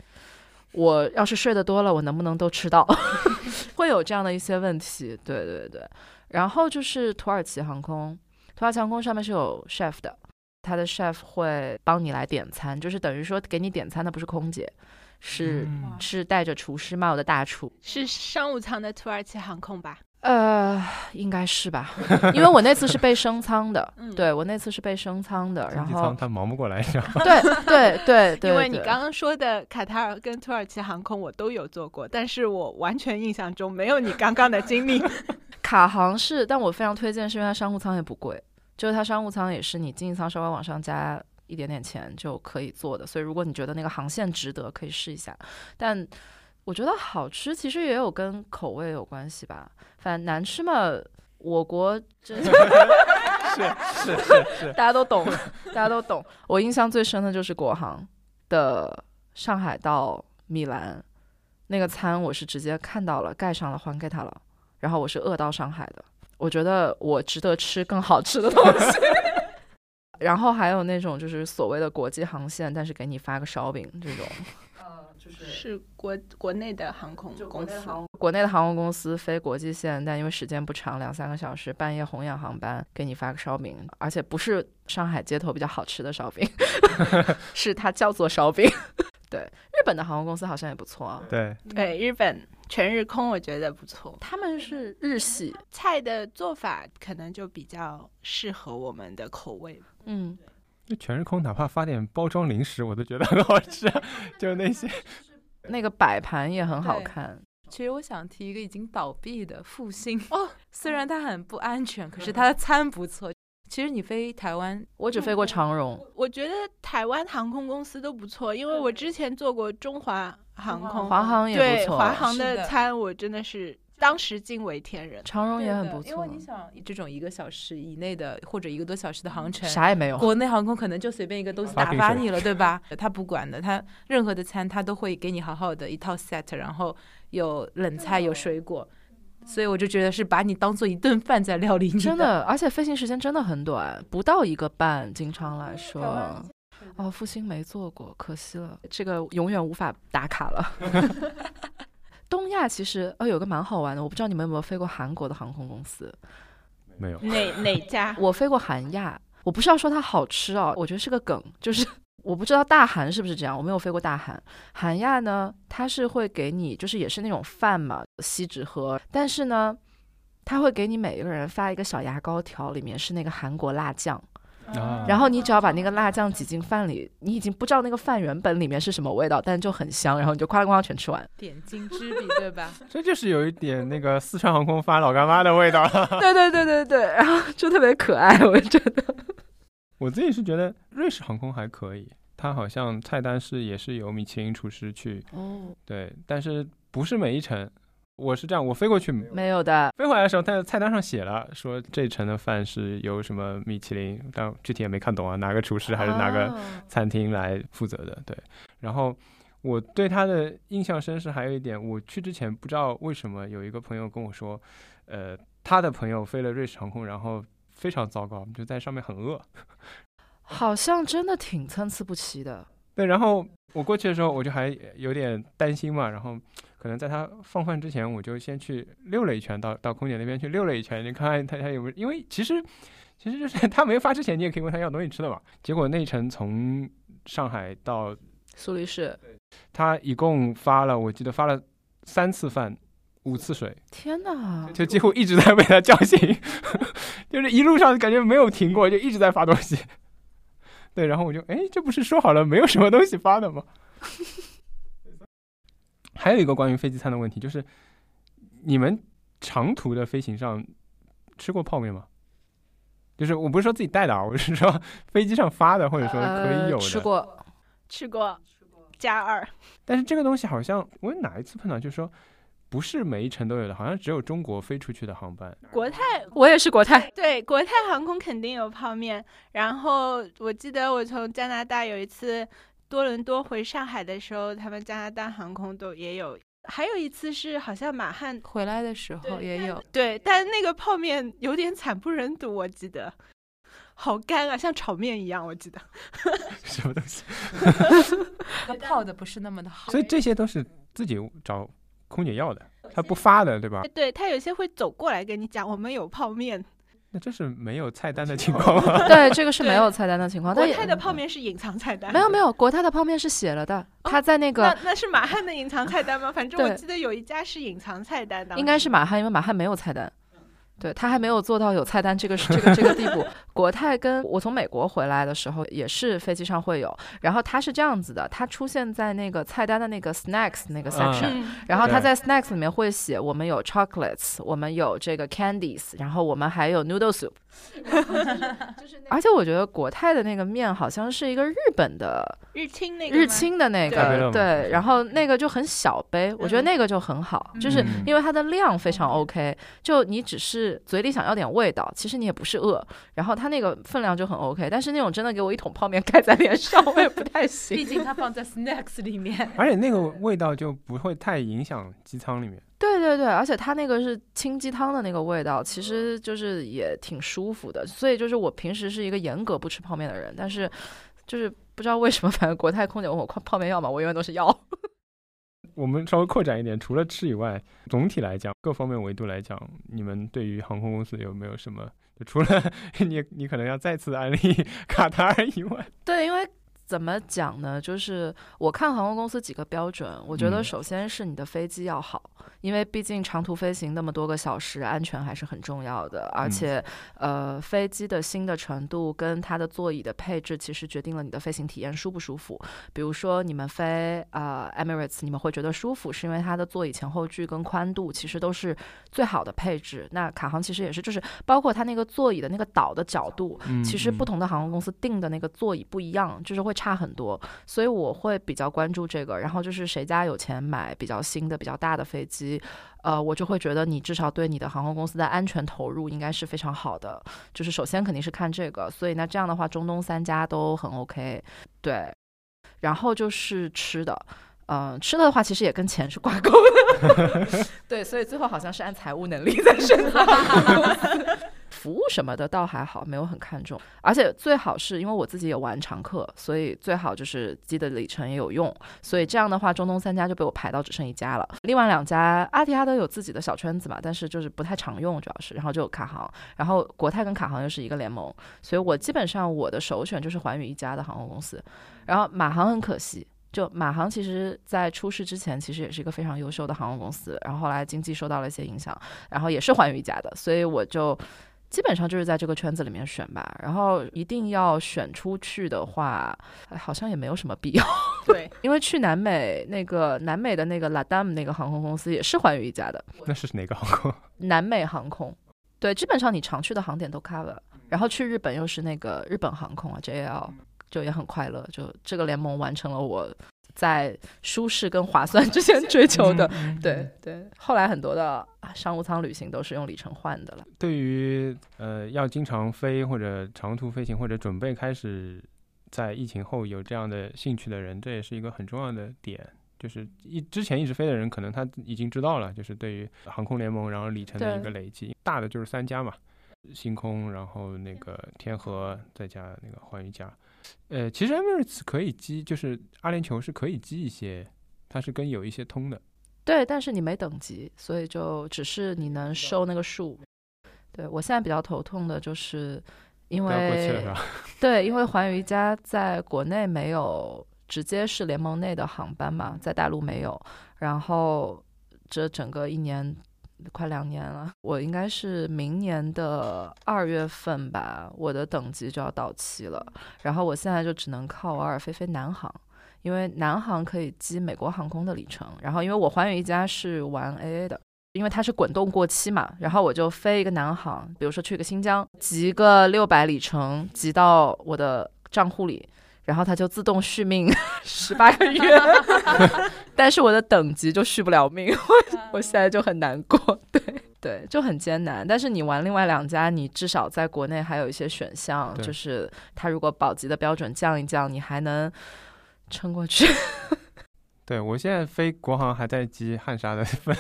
我要是睡得多了，我能不能都吃到？<laughs> 会有这样的一些问题，对对对。然后就是土耳其航空，土耳其航空上面是有 chef 的，他的 chef 会帮你来点餐，就是等于说给你点餐的不是空姐，是是戴着厨师帽的大厨，是商务舱的土耳其航空吧？呃，应该是吧，因为我那次是被升舱的，对我那次是被升舱的，然后他忙不过来，对对对对，因为你刚刚说的卡塔尔跟土耳其航空我都有做过，但是我完全印象中没有你刚刚的经历。<laughs> 卡航是，但我非常推荐，是因为它商务舱也不贵，就是它商务舱也是你经济舱稍微往上加一点点钱就可以做的，所以如果你觉得那个航线值得，可以试一下，但。我觉得好吃其实也有跟口味有关系吧，反正难吃嘛，我国真 <laughs> 是是是是，大家都懂，大家都懂。我印象最深的就是国航的上海到米兰那个餐，我是直接看到了盖上了还给他了，然后我是饿到上海的，我觉得我值得吃更好吃的东西。<laughs> 然后还有那种就是所谓的国际航线，但是给你发个烧饼这种。呃，就是国国内的航空公司，国内的航空公司飞国际线，但因为时间不长，两三个小时，半夜红眼航班给你发个烧饼，而且不是上海街头比较好吃的烧饼，<laughs> 是它叫做烧饼。<laughs> 对，日本的航空公司好像也不错啊。对对，日本全日空我觉得不错，他们是日系菜的做法可能就比较适合我们的口味。嗯。那全日空哪怕发点包装零食，我都觉得很好吃，<laughs> 就那些，那个摆盘也很好看。其实我想提一个已经倒闭的复兴哦，虽然它很不安全，可是它的餐不错。其实你飞台湾，我只飞过长荣，我觉得台湾航空公司都不错，因为我之前做过中华航空，华航也不错，华航的餐我真的是。当时惊为天人，长荣也很不错。因为你想，这种一个小时以内的或者一个多小时的航程，啥也没有。国内航空可能就随便一个东西打发你了，对 <laughs> 吧？他不管的，他任何的餐他都会给你好好的一套 set，然后有冷菜有水果，所以我就觉得是把你当做一顿饭在料理你。真的，而且飞行时间真的很短，不到一个半。经常来说，哦，复兴没做过，可惜了，这个永远无法打卡了。<laughs> <laughs> 东亚其实呃有个蛮好玩的，我不知道你们有没有飞过韩国的航空公司？没有。哪哪 <laughs> 家？我飞过韩亚，我不是要说它好吃哦，我觉得是个梗，就是我不知道大韩是不是这样，我没有飞过大韩。韩亚呢，它是会给你，就是也是那种饭嘛，锡纸盒，但是呢，他会给你每一个人发一个小牙膏条，里面是那个韩国辣酱。然后你只要把那个辣酱挤进饭里，你已经不知道那个饭原本里面是什么味道，但就很香，然后你就哐哐全吃完。点睛之笔，对吧？<laughs> 这就是有一点那个四川航空发老干妈的味道。<laughs> 对对对对对，然后就特别可爱，我觉得。我自己是觉得瑞士航空还可以，它好像菜单是也是由米其林厨师去哦，对，但是不是每一程。我是这样，我飞过去没有的。飞回来的时候，他菜单上写了说这一程的饭是由什么米其林，但具体也没看懂啊，哪个厨师还是哪个餐厅来负责的？对。然后我对他的印象深是还有一点，我去之前不知道为什么有一个朋友跟我说，呃，他的朋友飞了瑞士航空，然后非常糟糕，就在上面很饿。<laughs> 好像真的挺参差不齐的。对，然后我过去的时候，我就还有点担心嘛，然后。可能在他放饭之前，我就先去溜了一圈，到到空姐那边去溜了一圈，你看看他他有没有？因为其实其实就是 <laughs> 他没发之前，你也可以问他要东西吃的嘛。结果那一程从上海到苏黎世，他一共发了，我记得发了三次饭，五次水。天哪！就几乎一直在被他叫醒，<laughs> 就是一路上感觉没有停过，就一直在发东西。对，然后我就哎，这不是说好了没有什么东西发的吗？<laughs> 还有一个关于飞机餐的问题，就是你们长途的飞行上吃过泡面吗？就是我不是说自己带的啊，我是说 <laughs> 飞机上发的，或者说可以有的。吃过，吃过，加二。但是这个东西好像我哪一次碰到，就是说不是每一程都有的，好像只有中国飞出去的航班。国泰我也是国泰，对国泰航空肯定有泡面。然后我记得我从加拿大有一次多伦多回上海的时候，他们加拿大航空都也有。还有一次是好像马汉回来的时候也有，对，但那个泡面有点惨不忍睹，我记得好干啊，像炒面一样，我记得。<laughs> <laughs> 什么东西？<laughs> 它泡的不是那么的好。所以这些都是自己找空姐要的，他不发的，对吧？对他有些会走过来跟你讲，我们有泡面。<laughs> 那这是没有菜单的情况吗？<laughs> 对，这个是没有菜单的情况。国泰的泡面是隐藏菜单。没有没有，国泰的泡面是写了的，他在那个。那那是马汉的隐藏菜单吗？反正我记得有一家是隐藏菜单的。应该是马汉，因为马汉没有菜单。对他还没有做到有菜单这个这个这个地步。国泰跟我从美国回来的时候也是飞机上会有，然后它是这样子的，它出现在那个菜单的那个 snacks 那个 section，然后它在 snacks 里面会写我们有 chocolates，我们有这个 candies，然后我们还有 noodle soup。而且我觉得国泰的那个面好像是一个日本的日清那个日清的那个对，然后那个就很小杯，我觉得那个就很好，就是因为它的量非常 OK，就你只是嘴里想要点味道，其实你也不是饿，然后它那个分量就很 OK，但是那种真的给我一桶泡面盖在脸上，我也不太行。毕竟它放在 snacks 里面，而且那个味道就不会太影响机舱里面。对对对，而且它那个是清鸡汤的那个味道，其实就是也挺舒服的。所以就是我平时是一个严格不吃泡面的人，但是就是不知道为什么，<laughs> 反正国泰空姐问我泡泡面要吗？我永远都是要。<laughs> 我们稍微扩展一点，除了吃以外，总体来讲，各方面维度来讲，你们对于航空公司有没有什么？就除了 <laughs> 你，你可能要再次安利卡塔尔以外，对，因为。怎么讲呢？就是我看航空公司几个标准，我觉得首先是你的飞机要好，因为毕竟长途飞行那么多个小时，安全还是很重要的。而且，呃，飞机的新的程度跟它的座椅的配置，其实决定了你的飞行体验舒不舒服。比如说，你们飞啊 Emirates，你们会觉得舒服，是因为它的座椅前后距跟宽度其实都是最好的配置。那卡航其实也是，就是包括它那个座椅的那个倒的角度，其实不同的航空公司定的那个座椅不一样，就是会。差很多，所以我会比较关注这个。然后就是谁家有钱买比较新的、比较大的飞机，呃，我就会觉得你至少对你的航空公司的安全投入应该是非常好的。就是首先肯定是看这个，所以那这样的话，中东三家都很 OK。对，然后就是吃的，嗯，吃的的话其实也跟钱是挂钩的。<laughs> 对，所以最后好像是按财务能力在选择。服务什么的倒还好，没有很看重，而且最好是因为我自己有玩常客，所以最好就是机的里程也有用，所以这样的话，中东三家就被我排到只剩一家了。另外两家阿提哈德有自己的小圈子嘛，但是就是不太常用，主要是，然后就有卡航，然后国泰跟卡航又是一个联盟，所以我基本上我的首选就是寰宇一家的航空公司。然后马航很可惜，就马航其实在出事之前其实也是一个非常优秀的航空公司，然后后来经济受到了一些影响，然后也是寰宇一家的，所以我就。基本上就是在这个圈子里面选吧，然后一定要选出去的话，好像也没有什么必要。<laughs> 对，因为去南美那个南美的那个 LATAM 那个航空公司也是寰宇一家的。那是哪个航空？<laughs> 南美航空。对，基本上你常去的航点都 cover。然后去日本又是那个日本航空啊，JAL，就也很快乐。就这个联盟完成了我。在舒适跟划算 <laughs> 之间追求的，对对。后来很多的商务舱旅行都是用里程换的了。对于呃要经常飞或者长途飞行或者准备开始在疫情后有这样的兴趣的人，这也是一个很重要的点。就是一之前一直飞的人，可能他已经知道了，就是对于航空联盟然后里程的一个累积，大的就是三家嘛，星空，然后那个天河，再加那个寰宇家。呃，其实 Emirates 可以积，就是阿联酋是可以积一些，它是跟有一些通的。对，但是你没等级，所以就只是你能收那个数。对我现在比较头痛的就是，因为对，因为寰宇一家在国内没有直接是联盟内的航班嘛，在大陆没有，然后这整个一年。快两年了，我应该是明年的二月份吧，我的等级就要到期了。然后我现在就只能靠偶尔飞飞南航，因为南航可以积美国航空的里程。然后因为我寰宇一家是玩 AA 的，因为它是滚动过期嘛，然后我就飞一个南航，比如说去个新疆，集个六百里程，集到我的账户里。然后它就自动续命 <laughs> 十八个月，<laughs> 但是我的等级就续不了命，我 <laughs> 我现在就很难过，对对，就很艰难。但是你玩另外两家，你至少在国内还有一些选项，就是它如果保级的标准降一降，你还能撑过去。对我现在飞国航还在积汉莎的分，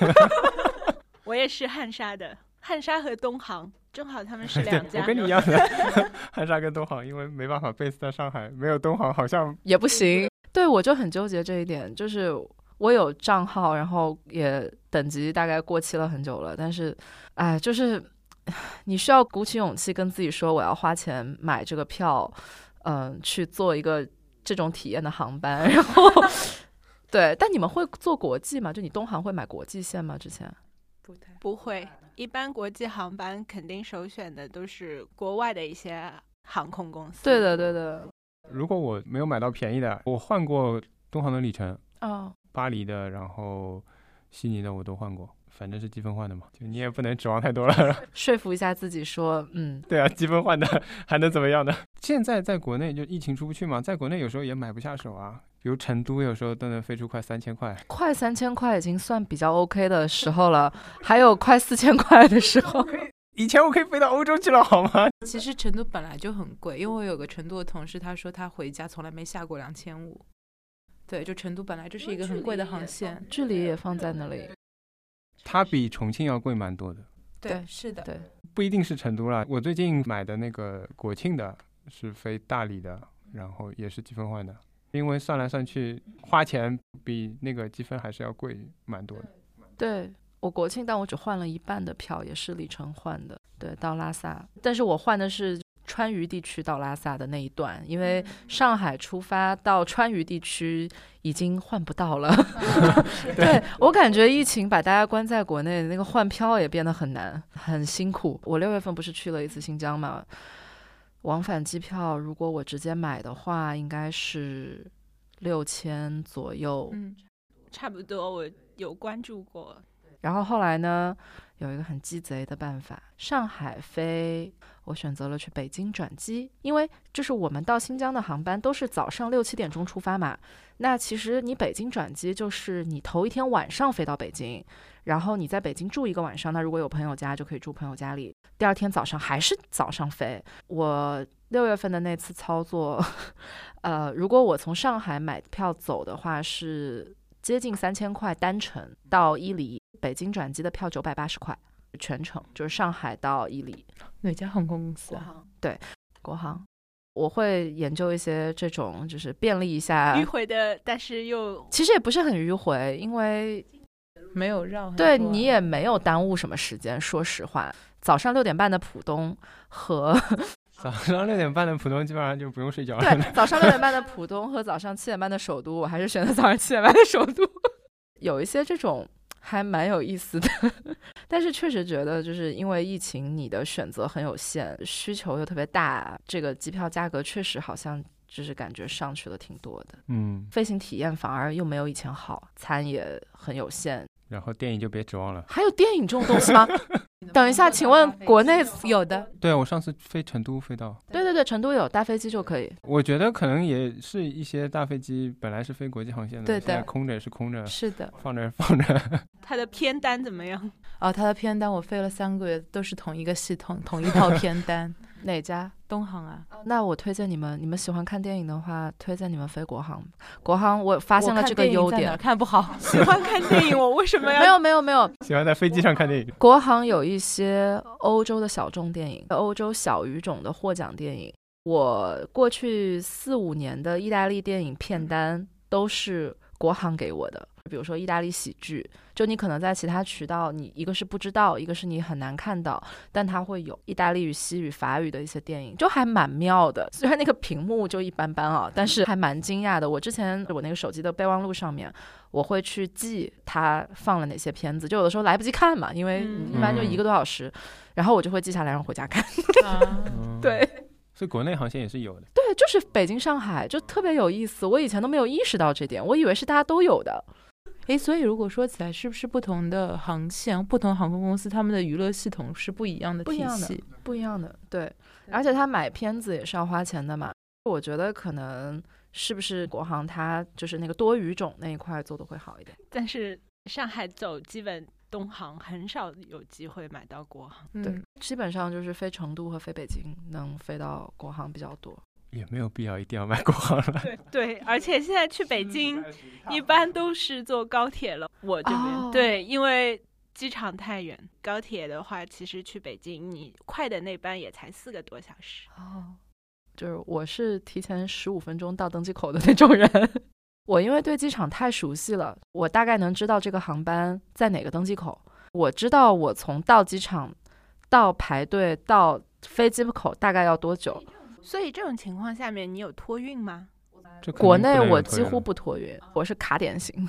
我也是汉莎的，汉莎和东航正好他们是 <laughs> 两家。我跟你一样的，<laughs> 汉莎跟东航，因为没办法 base 在上海，没有东航好像也不行。对，我就很纠结这一点，就是我有账号，然后也等级大概过期了很久了，但是，哎，就是你需要鼓起勇气跟自己说，我要花钱买这个票，嗯、去做一个这种体验的航班，然后。<laughs> 对，但你们会做国际吗？就你东航会买国际线吗？之前不太不会，一般国际航班肯定首选的都是国外的一些航空公司。对的，对的。如果我没有买到便宜的，我换过东航的里程，哦，巴黎的，然后悉尼的我都换过，反正是积分换的嘛，就你也不能指望太多了。<laughs> 说服一下自己说，嗯，对啊，积分换的还能怎么样呢？现在在国内就疫情出不去嘛，在国内有时候也买不下手啊，比如成都有时候都能飞出快三千块。快三千块已经算比较 OK 的时候了，还有快四千块的时候。<laughs> 以前我可以飞到欧洲去了，好吗？其实成都本来就很贵，因为我有个成都的同事，他说他回家从来没下过两千五。对，就成都本来就是一个很贵的航线。距离也放在那里。它比重庆要贵蛮多的，对是的。对，不一定是成都啦。我最近买的那个国庆的是飞大理的，然后也是积分换的，因为算来算去花钱比那个积分还是要贵蛮多的。对我国庆，但我只换了一半的票，也是里程换的。对，到拉萨，但是我换的是川渝地区到拉萨的那一段，因为上海出发到川渝地区已经换不到了。<laughs> 对我感觉疫情把大家关在国内，那个换票也变得很难，很辛苦。我六月份不是去了一次新疆嘛，往返机票如果我直接买的话，应该是六千左右。嗯，差不多，我有关注过。然后后来呢，有一个很鸡贼的办法，上海飞，我选择了去北京转机，因为就是我们到新疆的航班都是早上六七点钟出发嘛。那其实你北京转机就是你头一天晚上飞到北京，然后你在北京住一个晚上，那如果有朋友家就可以住朋友家里，第二天早上还是早上飞。我六月份的那次操作，<laughs> 呃，如果我从上海买票走的话是。接近三千块单程到伊犁，北京转机的票九百八十块，全程就是上海到伊犁。哪家航空公司啊？航对，国航。我会研究一些这种，就是便利一下迂回的，但是又其实也不是很迂回，因为没有绕。对你也没有耽误什么时间。说实话，早上六点半的浦东和 <laughs> 早上六点半的浦东基本上就不用睡觉了。<laughs> 对早上六点半的浦东和早上七点半的首都，我还是选择早上七点半的首都。<laughs> 有一些这种还蛮有意思的，<laughs> 但是确实觉得就是因为疫情，你的选择很有限，需求又特别大，这个机票价格确实好像就是感觉上去了挺多的，嗯，飞行体验反而又没有以前好，餐也很有限。然后电影就别指望了。还有电影这种东西吗？<laughs> 等一下，请问国内有的？对我上次飞成都飞到，对对对，成都有大飞机就可以。我觉得可能也是一些大飞机本来是飞国际航线的，对的现在空着也是空着，是的，放着放着。<laughs> 它的片单怎么样？哦，它的片单我飞了三个月，都是同一个系统，同一套片单。<laughs> 哪家？东航啊，那我推荐你们，你们喜欢看电影的话，推荐你们飞国航。国航我发现了这个优点看不好。<laughs> 喜欢看电影，我为什么要？没有没有没有，喜欢在飞机上看电影，国航有一些欧洲的小众电影，欧洲小语种的获奖电影。我过去四五年的意大利电影片单都是国航给我的，比如说意大利喜剧，就你可能在其他渠道，你一个是不知道，一个是你很难看到，但它会有意大利语、西语、法语的一些电影，就还蛮妙的。虽然那个屏幕就一般般啊，但是还蛮惊讶的。我之前我那个手机的备忘录上面，我会去记它放了哪些片子，就有的时候来不及看嘛，因为嗯一般就一个多小时，然后我就会记下来，然后回家看。<laughs> 对。所以国内航线也是有的。对，就是北京、上海，就特别有意思。我以前都没有意识到这点，我以为是大家都有的。诶，所以如果说起来，是不是不同的航线、不同航空公司他们的娱乐系统是不一样的体不一样的系？不一样的，对。而且他买片子也是要花钱的嘛。我觉得可能是不是国航它就是那个多语种那一块做的会好一点。但是上海走基本东航很少有机会买到国航。对嗯，基本上就是飞成都和飞北京能飞到国航比较多。也没有必要一定要买国航了。对对，而且现在去北京一般都是坐高铁了。我这边、哦对，因为机场太远，高铁的话，其实去北京你快的那班也才四个多小时。哦，就是我是提前十五分钟到登机口的那种人。<laughs> 我因为对机场太熟悉了，我大概能知道这个航班在哪个登机口。我知道我从到机场到排队到飞机口大概要多久。所以这种情况下面，你有托运吗？这国内我几乎不托运，我是卡点型。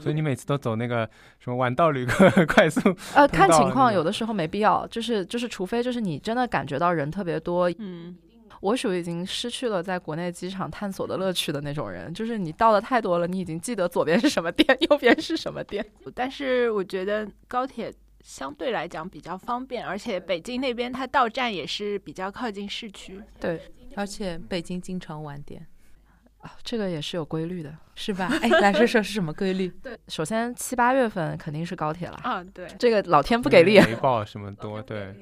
所以你每次都走那个什么晚到旅客 <laughs> 快速，呃，看情况，有的时候没必要，就是就是，除非就是你真的感觉到人特别多，嗯，我属于已经失去了在国内机场探索的乐趣的那种人，就是你到的太多了，你已经记得左边是什么店，<laughs> 右边是什么店。但是我觉得高铁相对来讲比较方便，而且北京那边它到站也是比较靠近市区。对而且北京经常晚点，啊，这个也是有规律的。是吧？<laughs> 哎，来说说是什么规律？对首先七八月份肯定是高铁了，啊，对，这个老天不给力。没报什么多，对，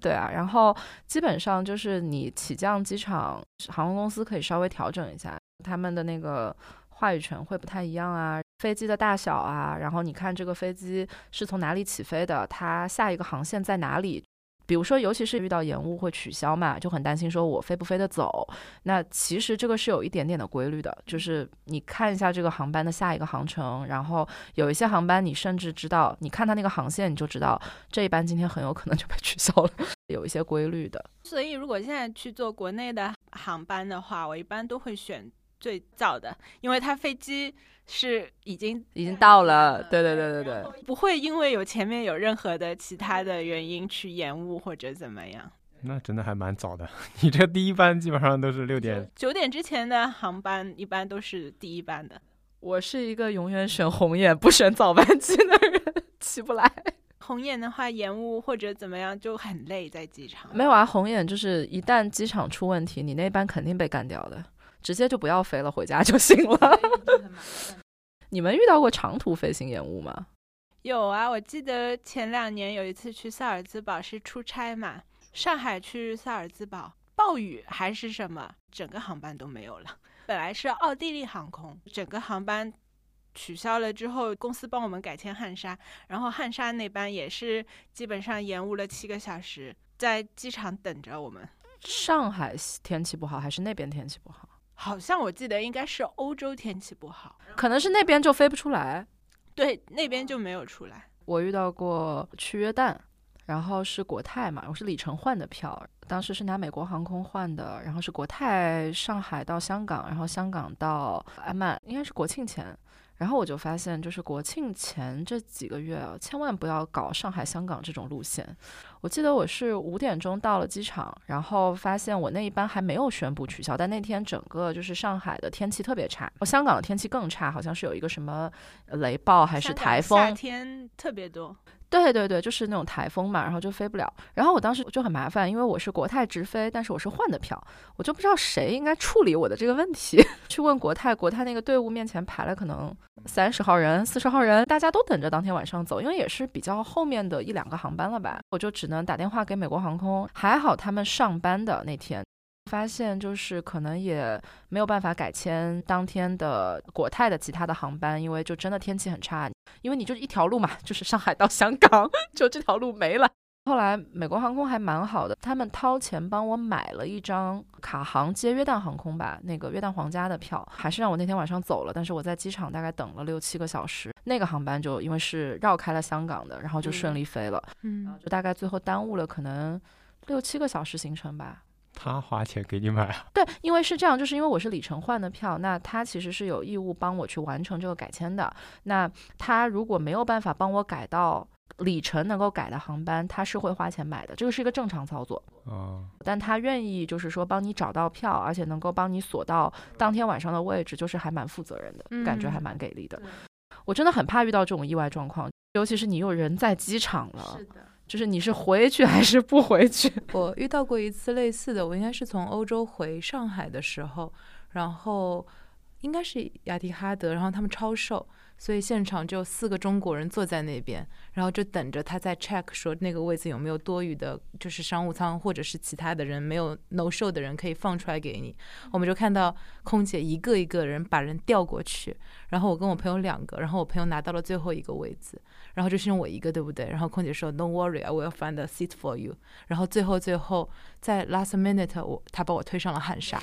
对啊，然后基本上就是你起降机场，航空公司可以稍微调整一下他们的那个话语权会不太一样啊，飞机的大小啊，然后你看这个飞机是从哪里起飞的，它下一个航线在哪里。比如说，尤其是遇到延误会取消嘛，就很担心说我飞不飞得走。那其实这个是有一点点的规律的，就是你看一下这个航班的下一个航程，然后有一些航班你甚至知道，你看它那个航线你就知道这一班今天很有可能就被取消了，<laughs> 有一些规律的。所以如果现在去坐国内的航班的话，我一般都会选最早的，因为他飞机是已经已经到了，对对对对对，不会因为有前面有任何的其他的原因去延误或者怎么样。那真的还蛮早的。<laughs> 你这第一班基本上都是六点，九点之前的航班一般都是第一班的。我是一个永远选红眼不选早班机的人，起不来。红眼的话，延误或者怎么样就很累，在机场。没有啊，红眼就是一旦机场出问题，你那班肯定被干掉的，直接就不要飞了，回家就行了。<laughs> 你们遇到过长途飞行延误吗？有啊，我记得前两年有一次去萨尔兹堡是出差嘛，上海去萨尔兹堡，暴雨还是什么，整个航班都没有了。本来是奥地利航空，整个航班取消了之后，公司帮我们改签汉莎，然后汉莎那班也是基本上延误了七个小时，在机场等着我们。上海天气不好，还是那边天气不好？好像我记得应该是欧洲天气不好，可能是那边就飞不出来。对，那边就没有出来。我遇到过去约旦，然后是国泰嘛，我是里程换的票，当时是拿美国航空换的，然后是国泰上海到香港，然后香港到安曼，应该是国庆前。然后我就发现，就是国庆前这几个月啊，千万不要搞上海、香港这种路线。我记得我是五点钟到了机场，然后发现我那一班还没有宣布取消，但那天整个就是上海的天气特别差，香港的天气更差，好像是有一个什么呃雷暴还是台风，夏天特别多。对对对，就是那种台风嘛，然后就飞不了。然后我当时就很麻烦，因为我是国泰直飞，但是我是换的票，我就不知道谁应该处理我的这个问题。<laughs> 去问国泰，国泰那个队伍面前排了可能三十号人、四十号人，大家都等着当天晚上走，因为也是比较后面的一两个航班了吧，我就只能打电话给美国航空，还好他们上班的那天。发现就是可能也没有办法改签当天的国泰的其他的航班，因为就真的天气很差，因为你就一条路嘛，就是上海到香港，就这条路没了。后来美国航空还蛮好的，他们掏钱帮我买了一张卡航接约旦航空吧，那个约旦皇家的票，还是让我那天晚上走了。但是我在机场大概等了六七个小时，那个航班就因为是绕开了香港的，然后就顺利飞了，嗯，就大概最后耽误了可能六七个小时行程吧。他花钱给你买啊，<laughs> 对，因为是这样，就是因为我是里程换的票，那他其实是有义务帮我去完成这个改签的。那他如果没有办法帮我改到里程能够改的航班，他是会花钱买的，这个是一个正常操作。哦，但他愿意就是说帮你找到票，而且能够帮你锁到当天晚上的位置，就是还蛮负责任的，感觉还嗯蛮给力的。我真的很怕遇到这种意外状况，尤其是你又人在机场了。就是你是回去还是不回去？<laughs> 我遇到过一次类似的，我应该是从欧洲回上海的时候，然后应该是雅迪哈德，然后他们超售，所以现场就四个中国人坐在那边，然后就等着他在 check 说那个位子有没有多余的，就是商务舱或者是其他的人没有 no show 的人可以放出来给你。我们就看到空姐一个一个人把人调过去，然后我跟我朋友两个，然后我朋友拿到了最后一个位子，然后就剩我一个，对不对？然后空姐说 Don't worry, I will find a seat for you。然后最后最后在 last minute 我他把我推上了汉莎。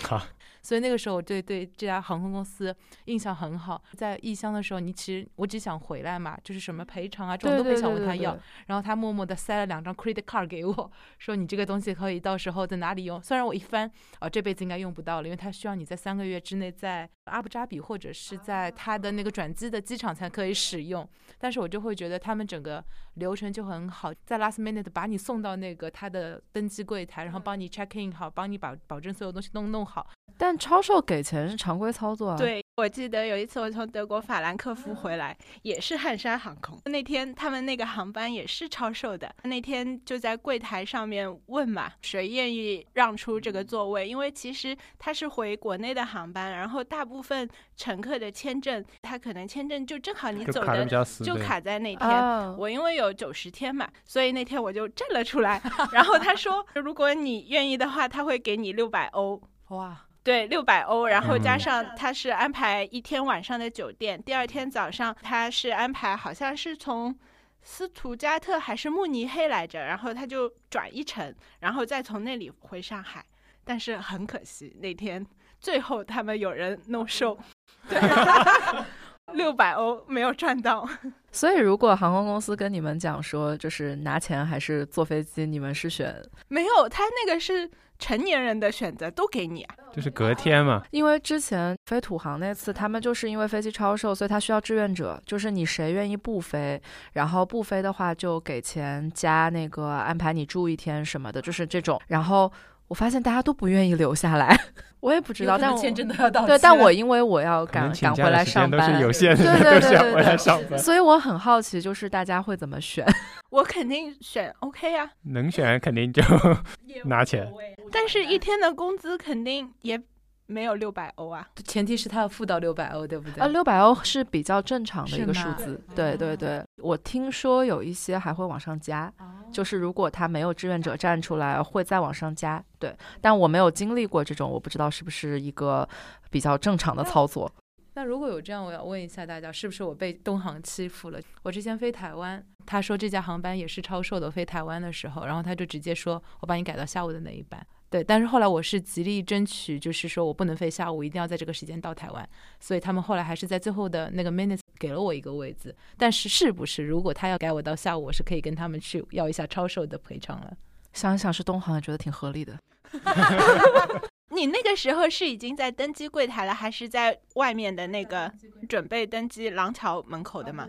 哈，所以那个时候我对对这家航空公司印象很好。在异乡的时候，你其实我只想回来嘛，就是什么赔偿啊这种都没想问他要。然后他默默的塞了两张 credit card 给我，说你这个东西可以到时候在哪里用。虽然我一翻，啊、这辈子应该用不到了，因为他需要你在三个月之内在阿布扎比或者是在他的那个转机的机场才可以使用。但是我就会觉得他们整个流程就很好，在 last minute 把你送到那个他的登机柜台，然后帮你 check in 好，帮你把保证所有东西都弄好。但超售给钱是常规操作啊。，对，我记得有一次我从德国法兰克福回来，也是汉莎航空。那天他们那个航班也是超售的，那天就在柜台上面问嘛，谁愿意让出这个座位？因为其实他是回国内的航班，然后大部分乘客的签证，他可能签证就正好你走的就卡在那天。啊，我因为有九十天嘛，所以那天我就站了出来。<laughs> 然后他说，如果你愿意的话，他会给你六百欧。哇，对，六百欧，然后加嗯上他是安排一天晚上的酒店，第二天早上他是安排好像是从斯图加特还是慕尼黑来着，然后他就转一程，然后再从那里回上海。但是很可惜，那天最后他们有人 no show，对，<laughs> 六百欧没有赚到。<laughs> 所以如果航空公司跟你们讲说，就是拿钱还是坐飞机，你们是选？没有，他那个是成年人的选择，都给你啊。就是隔天嘛，因为之前飞土航那次，他们就是因为飞机超售，所以他需要志愿者，就是你谁愿意不飞，然后不飞的话就给钱加那个安排你住一天什么的，就是这种。然后我发现大家都不愿意留下来，<laughs> 我也不知道，但我签证都要到期对，但我因为我要赶赶回来上班都是有限的，对对对对对来上班。所以我很好奇，就是大家会怎么选？<laughs> 我肯定选 OK 啊，能选肯定就 <laughs> 拿钱。但是一天的工资肯定也没有六百欧啊。前提是他要付到六百欧，对不对？啊，六百欧是比较正常的一个数字，对对对。我听说有一些还会往上加，就是如果他没有志愿者站出来，会再往上加。对，但我没有经历过这种，我不知道是不是一个比较正常的操作。那如果有这样，我要问一下大家，是不是我被东航欺负了？我之前飞台湾，他说这架航班也是超售的，飞台湾的时候，然后他就直接说我把你改到下午的那一班。对，但是后来我是极力争取，就是说我不能飞下午，一定要在这个时间到台湾，所以他们后来还是在最后的那个 minutes 给了我一个位置。但是是不是如果他要改我到下午，我是可以跟他们去要一下超售的赔偿了？想一想是东航，也觉得挺合理的。<laughs> 你那个时候是已经在登机柜台了，还是在外面的那个准备登机廊桥门口的嘛？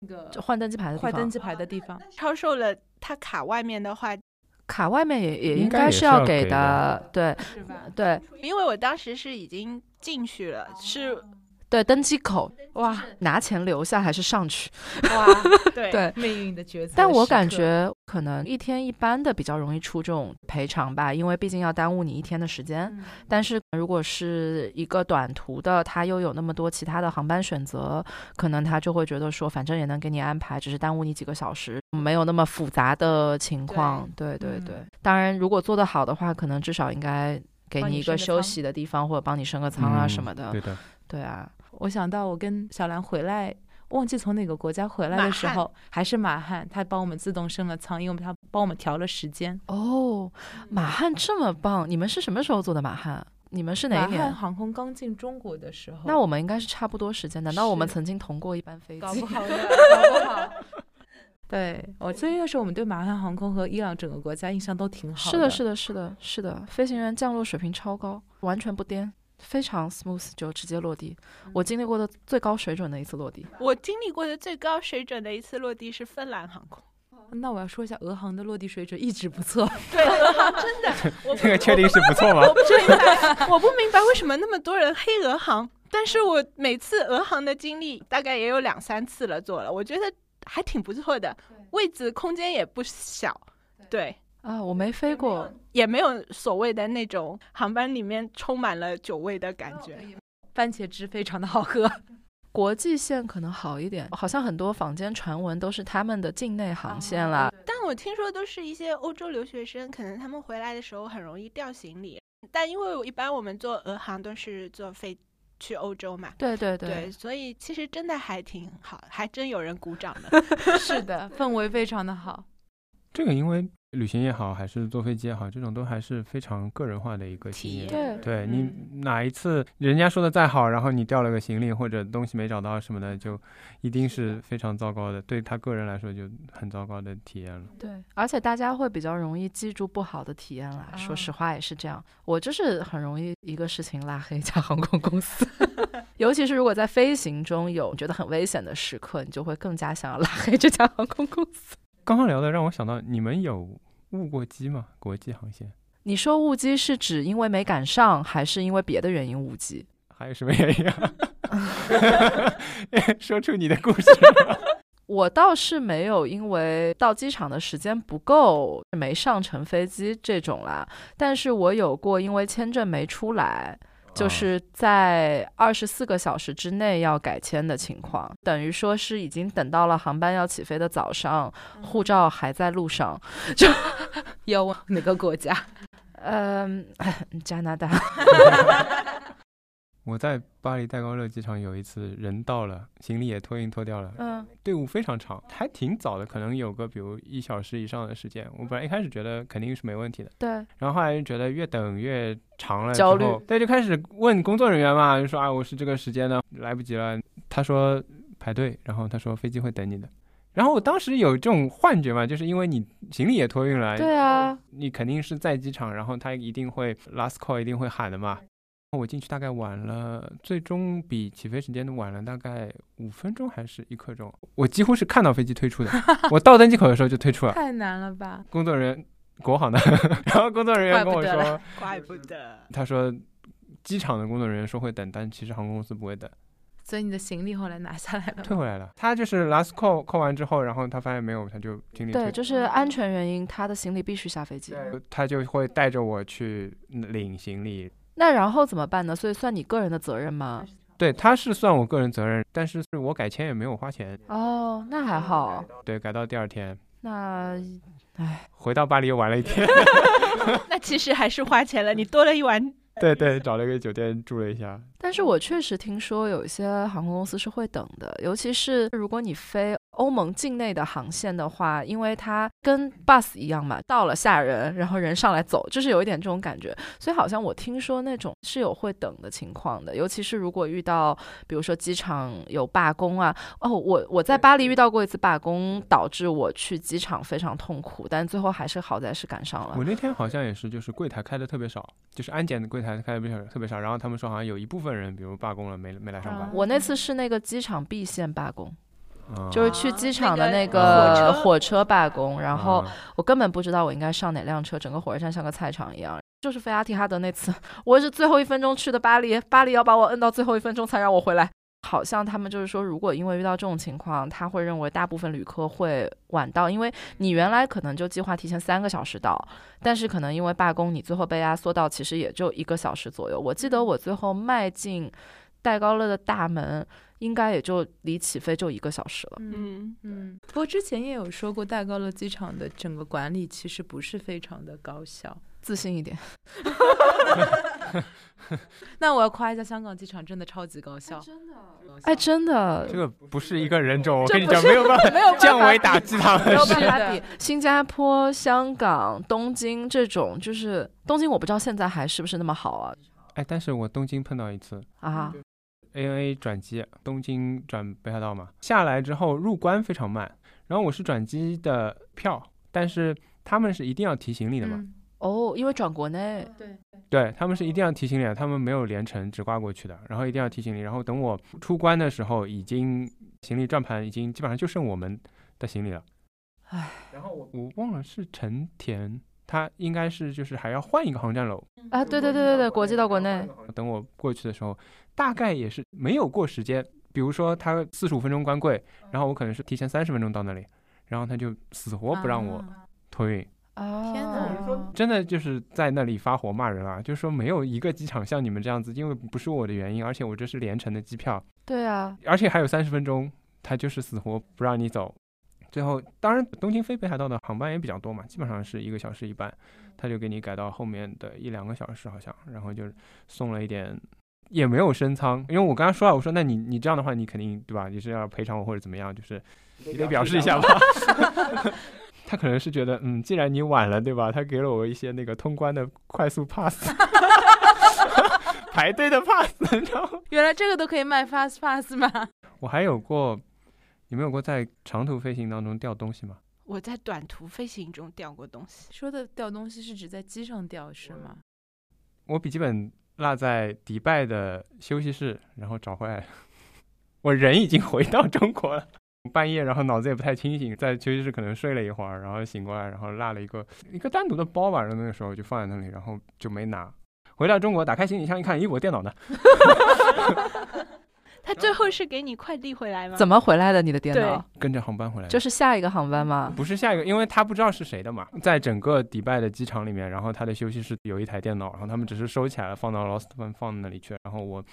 那个就换登机牌的地方，换登机牌的地方，超售了，他卡外面的话，卡外面也也应应该是要要给的，对？对因为我当时是已经进去了，是对，登机口哇拿钱留下还是上去？哇，对对命运的抉择。但我感觉可能一天一般的比较容易出这种赔偿吧，因为毕竟要耽误你一天的时间。嗯但是如果是一个短途的，他又有那么多其他的航班选择，可能他就会觉得说，反正也能给你安排，只是耽误你几个小时，没有那么复杂的情况。对对嗯对，当然如果做得好的话，可能至少应该给你一个休息的地方，或者帮你升个舱啊嗯什么的。对的，对啊，我想到我跟小兰回来，忘记从哪个国家回来的时候，还是马汉，他帮我们自动升了舱，因为他帮我们调了时间。哦，马汉这么棒，你们是什么时候做的马汉？你们是哪一马汉年？航空刚进中国的时候，那我们应该是差不多时间。难道我们曾经同过一班飞机搞不？好的，<laughs> 搞不好。对，我所以那时候我们对马汉航空和伊朗整个国家印象都挺好是的，是。的，是的，是的，飞行员降落水平超高，完全不颠，非常 smooth 就直接落地。我经历过的最高水准的一次落地。我经历过的最高水准的一次落地是芬兰航空。那我要说一下，俄航的落地水准一直不错。<laughs> 对，俄航真的，<laughs> 我这个确定是不错吗？我不明白，我不明白为什么那么多人黑俄航，但是我每次俄航的经历大概也有两三次了做了，我觉得还挺不错的。位置空间也不小，对，啊，我没飞过，也没有所谓的那种航班里面充满了酒味的感觉。番茄汁非常的好喝。<laughs> 国际线可能好一点，好像很多坊间传闻都是他们的境内航线啦。但我听说都是一些欧洲留学生，可能他们回来的时候很容易掉行李。但因为一般我们坐俄航都是坐飞去欧洲嘛，对对对，所以其实真的还挺好，还真有人鼓掌的。<laughs> 是的，氛围非常的好。这个因为。旅行也好，还是坐飞机也好，这种都还是非常个人化的一个体验。对，你哪一次人家说的再好，然后你掉了个行李或者东西没找到什么的，就一定是非常糟糕的。对他个人来说就很糟糕的体验了。对，而且大家会比较容易记住不好的体验啦。说实话也是这样，我就是很容易一个事情拉黑一家航空公司，<laughs> 尤其是如果在飞行中有觉得很危险的时刻，你就会更加想要拉黑这家航空公司。刚刚聊的让我想到，你们有误过机吗？国际航线？你说误机是指因为没赶上，还是因为别的原因误机？还有什么原因啊？<laughs> 说出你的故事。我倒是没有因为到机场的时间不够没上乘飞机这种啦，但是我有过因为签证没出来。就是在二十四个小时之内要改签的情况，等于说是已经等到了航班要起飞的早上，护照还在路上，<laughs> 就要往哪个国家？嗯，<laughs> 加拿大。<laughs> 我在巴黎戴高乐机场有一次人到了，行李也托运脱掉了，嗯，队伍非常长，还挺早的，可能有个比如一小时以上的时间。我本来一开始觉得肯定是没问题的，对，然后后来就觉得越等越长了，焦虑，对，就开始问工作人员嘛，就说啊，我是这个时间呢，来不及了。他说排队，然后他说飞机会等你的。然后我当时有这种幻觉嘛，就是因为你行李也托运了，对啊，你肯定是在机场，然后他一定会 last call 一定会喊的嘛。我进去大概晚了，最终比起飞时间晚了大概五分钟还是一刻钟。我几乎是看到飞机推出的，<laughs> 我到登机口的时候就推出了。太难了吧？工作人员国航的，然后工作人员跟我说，怪不得。他说，机场的工作人员说会等，但其实航空公司不会等。所以你的行李后来拿下来了？退回来了。他就是 last call call 完之后，然后他发现没有，他就行李对，就是安全原因，他的行李必须下飞机。他就会带着我去领行李。那然后怎么办呢？所以算你个人的责任吗？对，他是算我个人责任，但是是我改签也没有花钱。哦，那还好。对，改到第二天。那，唉，回到巴黎又玩了一天。<laughs> 那其实还是花钱了，你多了一晚。对对，<laughs> 找了一个酒店住了一下。但是我确实听说有一些航空公司是会等的，尤其是如果你飞。欧盟境内的航线的话，因为它跟 bus 一样嘛，到了下人，然后人上来走，就是有一点这种感觉。所以好像我听说那种是有会等的情况的，尤其是如果遇到，比如说机场有罢工啊。哦，我我在巴黎遇到过一次罢工，导致我去机场非常痛苦，但最后还是好在是赶上了。我那天好像也是，就是柜台开的特别少，就是安检的柜台开的比较特别少，然后他们说好像有一部分人，比如罢工了，没没来上班。我那次是那个机场 B 线罢工。就是去机场的那个火车罢工，然后我根本不知道我应该上哪辆车，整个火车站像个菜场一样。就是飞阿提哈德那次，我是最后一分钟去的巴黎，巴黎要把我摁到最后一分钟才让我回来。好像他们就是说，如果因为遇到这种情况，他会认为大部分旅客会晚到，因为你原来可能就计划提前三个小时到，但是可能因为罢工，你最后被压缩到其实也就一个小时左右。我记得我最后迈进戴高乐的大门。应该也就离起飞就一个小时了。嗯嗯。不过之前也有说过，戴高乐机场的整个管理其实不是非常的高效。自信一点。<laughs> 那我要夸一下香港机场，真的超级高效。真的。哎，真的。这个不是一个人种，我跟你讲，没有办法，没有降维打击他们。没有办法比新加坡、香港、东京这种，就是东京，我不知道现在还是不是那么好啊。哎，但是我东京碰到一次啊。ANA 转机，东京转北海道嘛，下来之后入关非常慢。然后我是转机的票，但是他们是一定要提行李的嘛？哦，因为转国内。对。对他们是一定要提行李的，他们没有连程直挂过去的，然后一定要提行李。然后等我出关的时候，已经行李转盘已经基本上就剩我们的行李了。唉。然后我我忘了是成田，他应该是就是还要换一个航站楼。啊，对对对对对，国际到国内。等我过去的时候。大概也是没有过时间，比如说他四十五分钟关柜，然后我可能是提前三十分钟到那里，然后他就死活不让我啊托运，哦，天哪真的就是在那里发火骂人啊，就是说没有一个机场像你们这样子，因为不是我的原因，而且我这是连程的机票，对啊，而且还有三十分钟，他就是死活不让你走。最后，当然东京飞北海道的航班也比较多嘛，基本上是一个小时一班，他就给你改到后面的一两个小时好像，然后就送了一点，也没有升舱，因为我刚刚说了，我说那你你这样的话，你肯定对吧？你是要赔偿我或者怎么样，就是你得表示一下吧。<laughs> 他可能是觉得，嗯，既然你晚了，对吧？他给了我一些那个通关的快速 pass，<laughs> 排队的 pass，你知道吗？原来这个都可以卖 fast pass 吗？我还有过，你们有过在长途飞行当中掉东西吗？我在短途飞行中掉过东西，说的掉东西是指在机上掉是吗？我笔记本落在迪拜的休息室，然后找回来了。<laughs> 我人已经回到中国了，半夜然后脑子也不太清醒，在休息室可能睡了一会儿，然后醒过来，然后落了一个一个单独的包吧，然后那个时候就放在那里，然后就没拿。回到中国，打开行李箱一看，咦，我电脑呢？<laughs> 他最后是给你快递回来吗？怎么回来的？你的电脑跟着航班回来的。就是下一个航班吗？不是下一个，因为他不知道是谁的嘛，在整个迪拜的机场里面，然后他的休息室有一台电脑，然后他们只是收起来了，放到 Lost One 放那里去，然后我。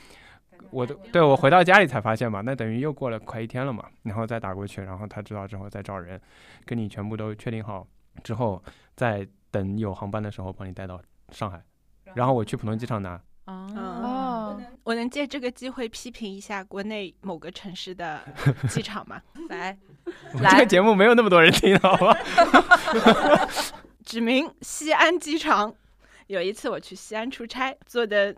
我的对我回到家里才发现嘛，那等于又过了快一天了嘛，然后再打过去，然后他知道之后再找人，跟你全部都确定好之后，再等有航班的时候帮你带到上海，然后我去浦东机场拿。哦，哦，我能借这个机会批评一下国内某个城市的机场吗？<laughs> 来，<laughs> 我这个节目没有那么多人听，好吧？<laughs> 指明西安机场。有一次我去西安出差，坐的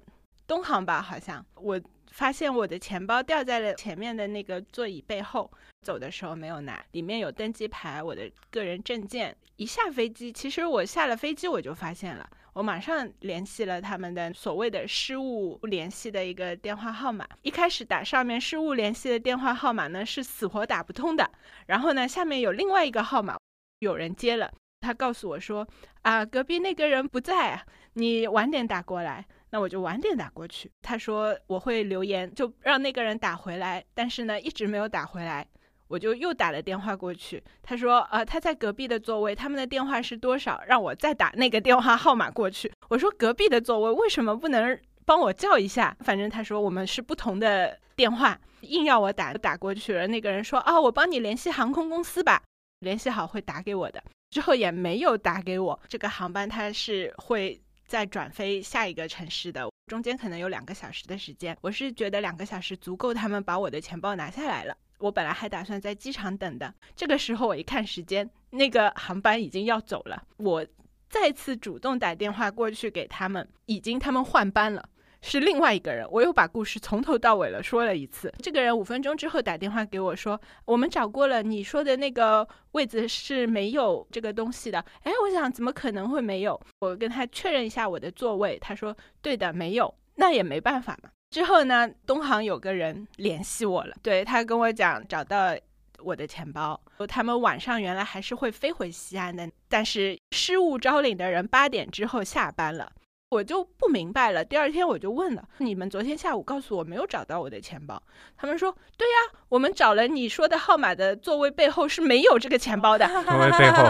东航吧，好像我发现我的钱包掉在了前面的那个座椅背后，走的时候没有拿，里面有登机牌、我的个人证件。一下飞机，其实我下了飞机我就发现了，我马上联系了他们的所谓的失物联系的一个电话号码。一开始打上面失物联系的电话号码呢是死活打不通的，然后呢下面有另外一个号码，有人接了，他告诉我说啊隔壁那个人不在，你晚点打过来。那我就晚点打过去。他说我会留言，就让那个人打回来，但是呢一直没有打回来。我就又打了电话过去，他说，呃，他在隔壁的座位，他们的电话是多少？让我再打那个电话号码过去。我说隔壁的座位为什么不能帮我叫一下？反正他说我们是不同的电话，硬要我打打过去了。那个人说，啊，我帮你联系航空公司吧，联系好会打给我的。之后也没有打给我。这个航班他是会再转飞下一个城市的，中间可能有两个小时的时间。我是觉得两个小时足够他们把我的钱包拿下来了。我本来还打算在机场等的，这个时候我一看时间，那个航班已经要走了。我再次主动打电话过去给他们，已经他们换班了，是另外一个人。我又把故事从头到尾了说了一次。这个人五分钟之后打电话给我说，我们找过了，你说的那个位子是没有这个东西的。哎，我想怎么可能会没有？我跟他确认一下我的座位，他说对的，没有。那也没办法嘛。之后呢，东航有个人联系我了，对他跟我讲找到我的钱包，他们晚上原来还是会飞回西安的，但是失物招领的人八点之后下班了，我就不明白了。第二天我就问了，你们昨天下午告诉我没有找到我的钱包，他们说对呀，我们找了你说的号码的座位背后是没有这个钱包的，<laughs> 座位背后。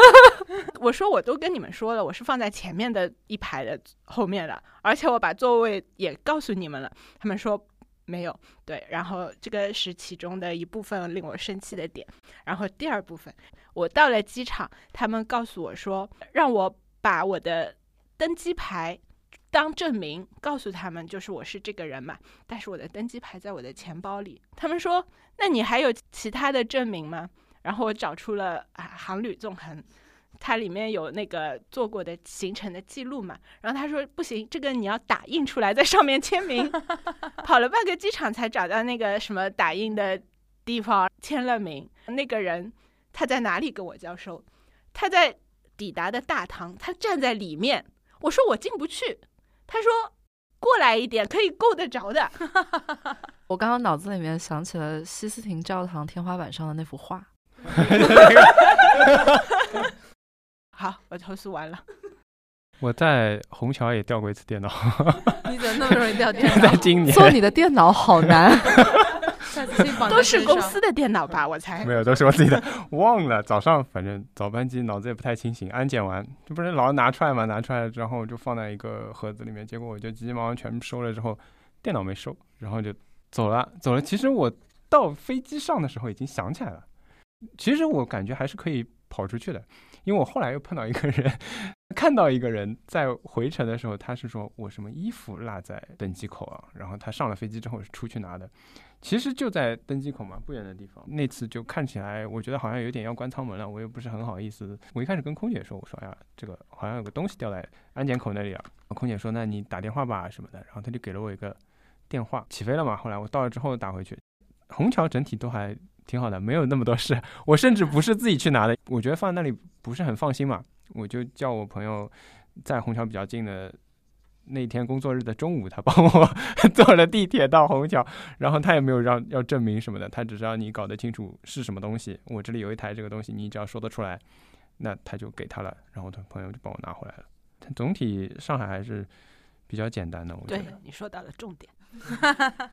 <laughs> 我说我都跟你们说了，我是放在前面的一排的后面的，而且我把座位也告诉你们了。他们说没有，对，然后这个是其中的一部分令我生气的点。然后第二部分，我到了机场，他们告诉我说让我把我的登机牌当证明，告诉他们就是我是这个人嘛。但是我的登机牌在我的钱包里，他们说那你还有其他的证明吗？然后我找出了啊航旅纵横。它里面有那个做过的行程的记录嘛，然后他说不行，这个你要打印出来在上面签名，<laughs> 跑了半个机场才找到那个什么打印的地方签了名。那个人他在哪里跟我交收？他在抵达的大堂，他站在里面。我说我进不去，他说过来一点可以够得着的。<laughs> 我刚刚脑子里面想起了西斯廷教堂天花板上的那幅画。<laughs> 好，我投诉完了。我在虹桥也掉过一次电脑。<laughs> 你怎么那么容易掉电脑？在今年，做你的电脑好难。下次绑都是公司的电脑吧？<laughs> 我猜没有，都是我自己的，<laughs> 忘了。早上反正早班机脑子也不太清醒，安检完这不是老拿出来嘛，拿出来之后就放在一个盒子里面，结果我就急急忙忙全部收了之后，电脑没收，然后就走了，走了。其实我到飞机上的时候已经想起来了，其实我感觉还是可以跑出去的，因为我后来又碰到一个人，看到一个人在回程的时候，他是说我什么衣服落在登机口啊，然后他上了飞机之后是出去拿的。其实就在登机口嘛，不远的地方。那次就看起来，我觉得好像有点要关舱门了，我又不是很好意思。我一开始跟空姐说，我说哎呀，这个好像有个东西掉在安检口那里啊。空姐说，那你打电话吧什么的。然后她就给了我一个电话，起飞了嘛。后来我到了之后打回去，虹桥整体都还挺好的，没有那么多事。我甚至不是自己去拿的，我觉得放在那里不是很放心嘛，我就叫我朋友在虹桥比较近的。那天工作日的中午，他帮我 <laughs> 坐了地铁到虹桥，然后他也没有让要证明什么的，他只是让你搞得清楚是什么东西。我这里有一台这个东西，你只要说得出来，那他就给他了，然后他朋友就帮我拿回来了。总体上海还是比较简单的，我觉对得。你说到了重点。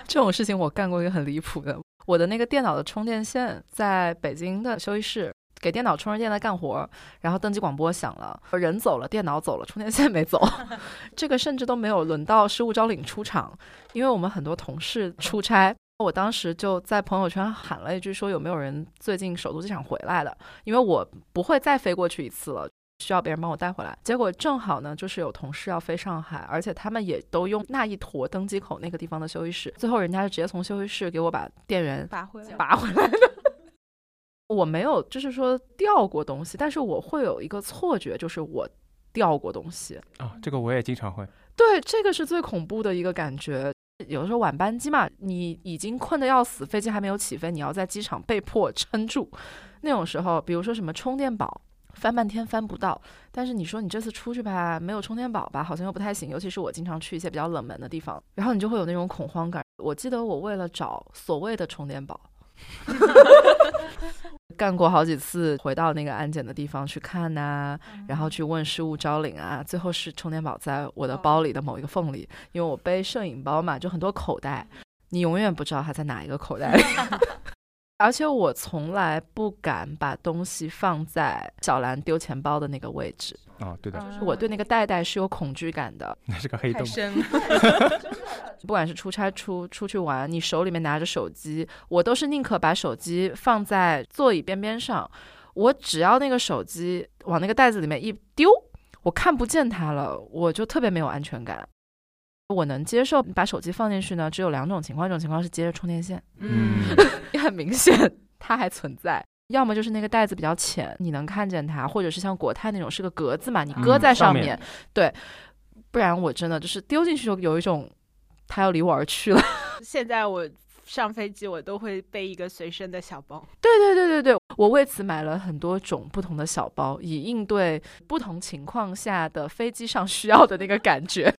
这种事情我干过一个很离谱的，我的那个电脑的充电线在北京的休息室。给电脑充着电在干活，然后登机广播响了，人走了，电脑走了，充电线没走。<laughs> 这个甚至都没有轮到失物招领出场，因为我们很多同事出差，我当时就在朋友圈喊了一句说有没有人最近首都机场回来的，因为我不会再飞过去一次了。需要别人帮我带回来，结果正好呢，就是有同事要飞上海，而且他们也都用那一坨登机口那个地方的休息室，最后人家是直接从休息室给我把电源拔回来，拔回来的。我没有，就是说掉过东西，但是我会有一个错觉，就是我掉过东西。啊、这个我也经常会。对，这个是最恐怖的一个感觉。有的时候晚班机嘛，你已经困得要死，飞机还没有起飞，你要在机场被迫撑住。那种时候，比如说什么充电宝，翻半天翻不到。但是你说你这次出去吧，没有充电宝吧，好像又不太行。尤其是我经常去一些比较冷门的地方，然后你就会有那种恐慌感。我记得我为了找所谓的充电宝。<laughs> 干过好几次，回到那个安检的地方去看呐、然后去问失物招领啊，最后是充电宝在我的包里的某一个缝里，因为我背摄影包嘛，就很多口袋，你永远不知道它在哪一个口袋里。<laughs> 而且我从来不敢把东西放在小兰丢钱包的那个位置，哦，对的，就是我对那个袋袋是有恐惧感的。那是个黑洞。不管是出差出出去玩，你手里面拿着手机，我都是宁可把手机放在座椅边边上，我只要那个手机往那个袋子里面一丢，我看不见它了，我就特别没有安全感。我能接受把手机放进去呢，只有两种情况，一种情况是接着充电线，嗯，<laughs> 也很明显它还存在。要么就是那个袋子比较浅，你能看见它，或者是像国泰那种是个格子嘛，你搁在上面对，不然我真的就是丢进去就有一种它要离我而去了。<laughs> 现在我上飞机，我都会背一个随身的小包。对对对对对，我为此买了很多种不同的小包，以应对不同情况下的飞机上需要的那个感觉。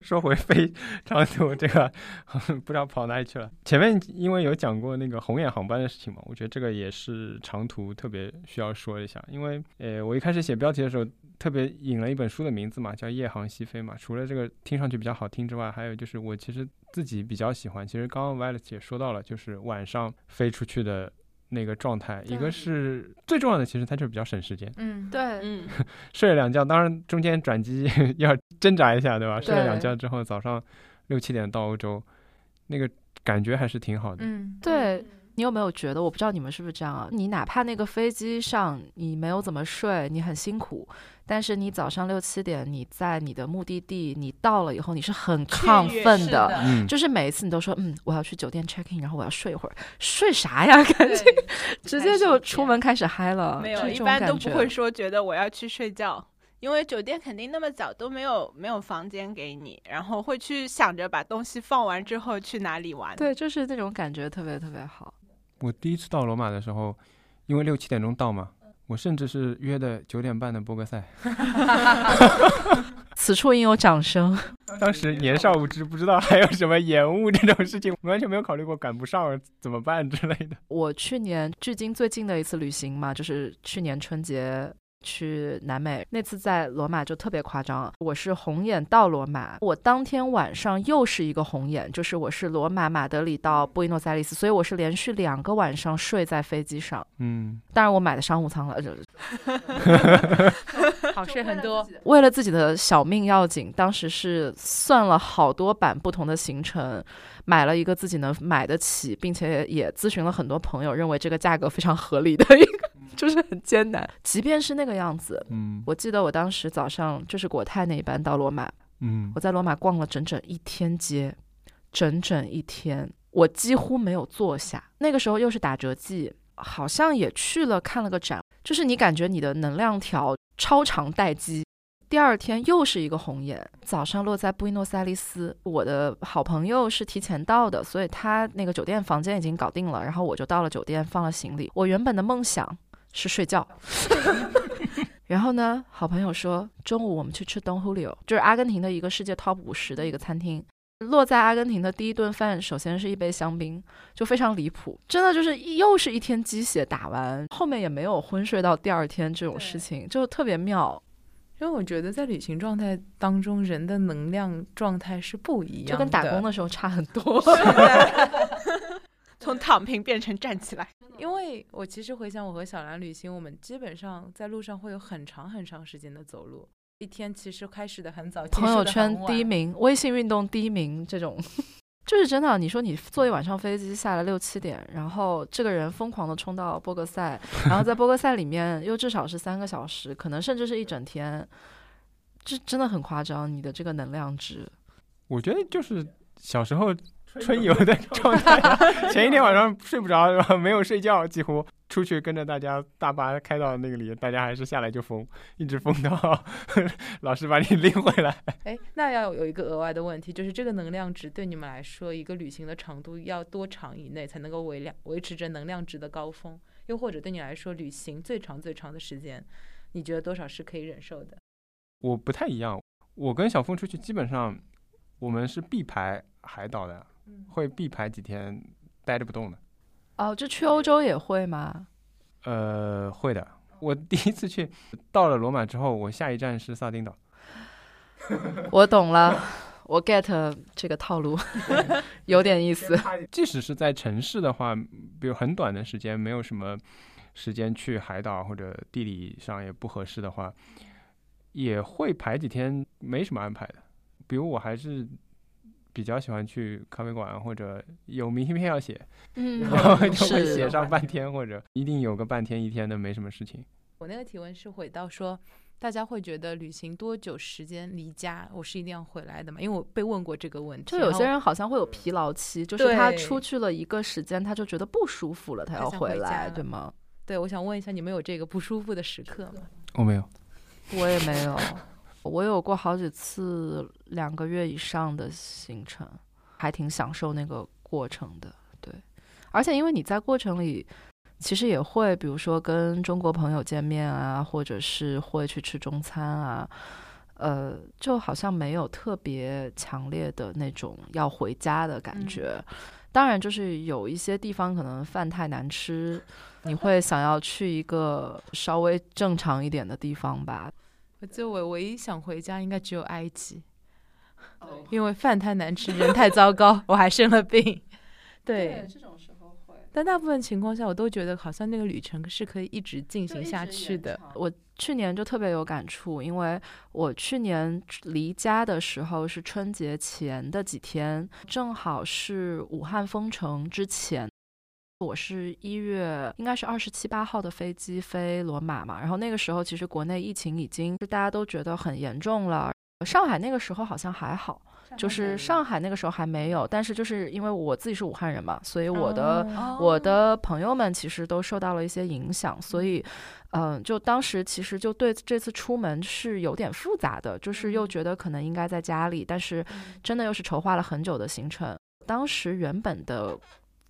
说回飞长途这个，<laughs> 不知道跑哪里去了。前面因为有讲过那个红眼航班的事情嘛，我觉得这个也是长途特别需要说一下。因为呃，我一开始写标题的时候，特别引了一本书的名字嘛，叫《夜航西飞》嘛。除了这个听上去比较好听之外，还有就是我其实自己比较喜欢。其实刚刚 Violet 也说到了，就是晚上飞出去的那个状态，一个是最重要的，其实它就是比较省时间。嗯，对，嗯，<laughs> 睡了两觉，当然中间转机 <laughs> 要挣扎一下，对吧？睡了两觉之后，早上六七点到欧洲，那个感觉还是挺好的。嗯，对你有没有觉得？我不知道你们是不是这样啊？你哪怕那个飞机上你没有怎么睡，你很辛苦，但是你早上六七点你在你的目的地，你到了以后你是很亢奋的。是的嗯，就是每一次你都说，嗯，我要去酒店 check in，然后我要睡一会儿，睡啥呀？<laughs> 赶紧直接就出门开始嗨了。没有，一般都不会说觉得我要去睡觉，因为酒店肯定那么早都没有没有房间给你，然后会去想着把东西放完之后去哪里玩。对，就是那种感觉特别特别好。我第一次到罗马的时候，因为六七点钟到嘛，我甚至是约的九点半的波哥赛。<laughs> 此处应有掌声。当时年少无知，不知道还有什么延误这种事情，<laughs> 完全没有考虑过赶不上怎么办之类的。我去年距今最近的一次旅行嘛，就是去年春节去南美。那次在罗马就特别夸张，我是红眼到罗马，我当天晚上又是一个红眼，就是我是罗马马德里到布宜诺斯艾利斯，所以我是连续两个晚上睡在飞机上。嗯，当然我买的商务舱了，就 <laughs> <laughs> 好睡很多。为了自己的小命要紧，当时是算了好多版不同的行程，买了一个自己能买得起，并且也咨询了很多朋友，认为这个价格非常合理的一个，<laughs> 就是很艰难。即便是那个样子，嗯我记得我当时早上就是国泰那一班到罗马，嗯我在罗马逛了整整一天街，整整一天，我几乎没有坐下。那个时候又是打折季，好像也去了看了个展，就是你感觉你的能量条超长待机。第二天又是一个红眼，早上落在布宜诺斯艾利斯。我的好朋友是提前到的，所以他那个酒店房间已经搞定了，然后我就到了酒店放了行李。我原本的梦想是睡觉，<laughs> 然后呢，好朋友说中午我们去吃 Don Julio，就是阿根廷的一个世界 Top 五十的一个餐厅。落在阿根廷的第一顿饭，首先是一杯香槟，就非常离谱，真的就是又是一天鸡血打完，后面也没有昏睡到第二天这种事情，就特别妙，因为我觉得在旅行状态当中，人的能量状态是不一样的，就跟打工的时候差很多。<laughs> 从躺平变成站起来。因为我其实回想我和小兰旅行，我们基本上在路上会有很长很长时间的走路，一天其实开始的很早，朋友圈第一名。微信运动第一名，这种 <laughs> 就是真的。你说你坐一晚上飞机下来六七点，然后这个人疯狂的冲到波格赛，然后在波格赛里面又至少是三个小时，可能甚至是一整天，这真的很夸张。你的这个能量值，我觉得就是小时候春游的状态啊，<laughs> 前一天晚上睡不着，然后没有睡觉，几乎出去跟着大家大巴开到那个里，大家还是下来就疯，一直疯到 <laughs> 老师把你拎回来。<laughs> 哎，那要有一个额外的问题，就是这个能量值对你们来说，一个旅行的长度要多长以内才能够维量维持着能量值的高峰？又或者对你来说，旅行最长最长的时间，你觉得多少是可以忍受的？我不太一样，我跟小峰出去基本上我们是必排海岛的，会必排几天待着不动的。哦，这去欧洲也会吗？呃，会的。我第一次去，到了罗马之后，我下一站是萨丁岛。<laughs> 我懂了，我 get 这个套路，<laughs> 有点意思。即使是在城市的话，比如很短的时间，没有什么时间去海岛或者地理上也不合适的话，也会排几天，没什么安排的。比如我还是比较喜欢去咖啡馆，或者有明信片要写，嗯然后就会是写上半天，或者一定有个半天一天的，没什么事情。我那个提问是回到说，大家会觉得旅行多久时间离家，我是一定要回来的嘛？因为我被问过这个问题。就有些人好像会有疲劳期，就是他出去了一个时间，他就觉得不舒服了，他要回来，回对吗？对，我想问一下，你们有这个不舒服的时刻吗？我没有，我也没有，我有过好几次两个月以上的行程，还挺享受那个过程的。对，而且因为你在过程里，其实也会，比如说跟中国朋友见面啊，或者是会去吃中餐啊，呃，就好像没有特别强烈的那种要回家的感觉。当然，就是有一些地方可能饭太难吃，你会想要去一个稍微正常一点的地方吧。我就我唯一想回家应该只有埃及，<laughs> 因为饭太难吃，人太糟糕，我还生了病。对，这种时候会。但大部分情况下，我都觉得好像那个旅程是可以一直进行下去的。我去年就特别有感触，因为我去年离家的时候是春节前的几天，正好是武汉封城之前。我是一月，应该是二十七八号的飞机飞罗马嘛，然后那个时候其实国内疫情已经大家都觉得很严重了，上海那个时候好像还好，就是上海那个时候还没有，但是就是因为我自己是武汉人嘛，所以我的、哦我的朋友们其实都受到了一些影响，所以，嗯、就当时其实就对这次出门是有点复杂的，就是又觉得可能应该在家里，但是真的又是筹划了很久的行程。当时原本的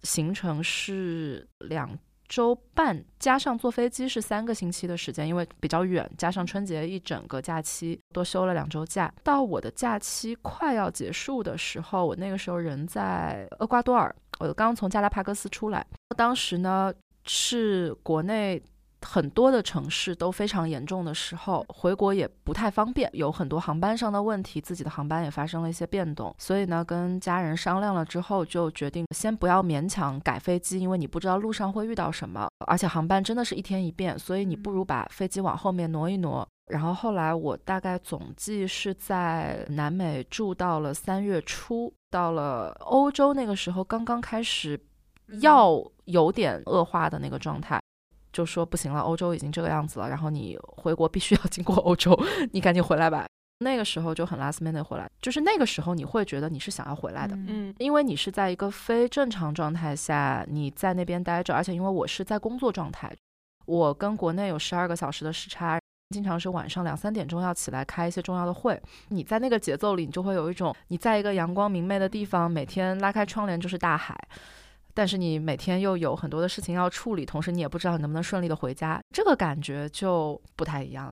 行程是两周半，加上坐飞机是三个星期的时间，因为比较远，加上春节一整个假期，多休了两周假。到我的假期快要结束的时候，我那个时候人在厄瓜多尔，我刚从加拉帕戈斯出来。当时呢是国内很多的城市都非常严重的时候，回国也不太方便，有很多航班上的问题，自己的航班也发生了一些变动，所以呢，跟家人商量了之后，就决定先不要勉强改飞机，因为你不知道路上会遇到什么，而且航班真的是一天一变，所以你不如把飞机往后面挪一挪。然后后来我大概总计是在南美住到了三月初，到了欧洲那个时候刚刚开始要有点恶化的那个状态。就说不行了，欧洲已经这个样子了，然后你回国必须要经过欧洲，<laughs> 你赶紧回来吧。那个时候就很 last minute 回来，就是那个时候你会觉得你是想要回来的，嗯因为你是在一个非正常状态下你在那边待着，而且因为我是在工作状态，我跟国内有十二个小时的时差，经常是晚上两三点钟要起来开一些重要的会。你在那个节奏里，你就会有一种你在一个阳光明媚的地方，每天拉开窗帘就是大海。但是你每天又有很多的事情要处理，同时你也不知道你能不能顺利的回家，这个感觉就不太一样。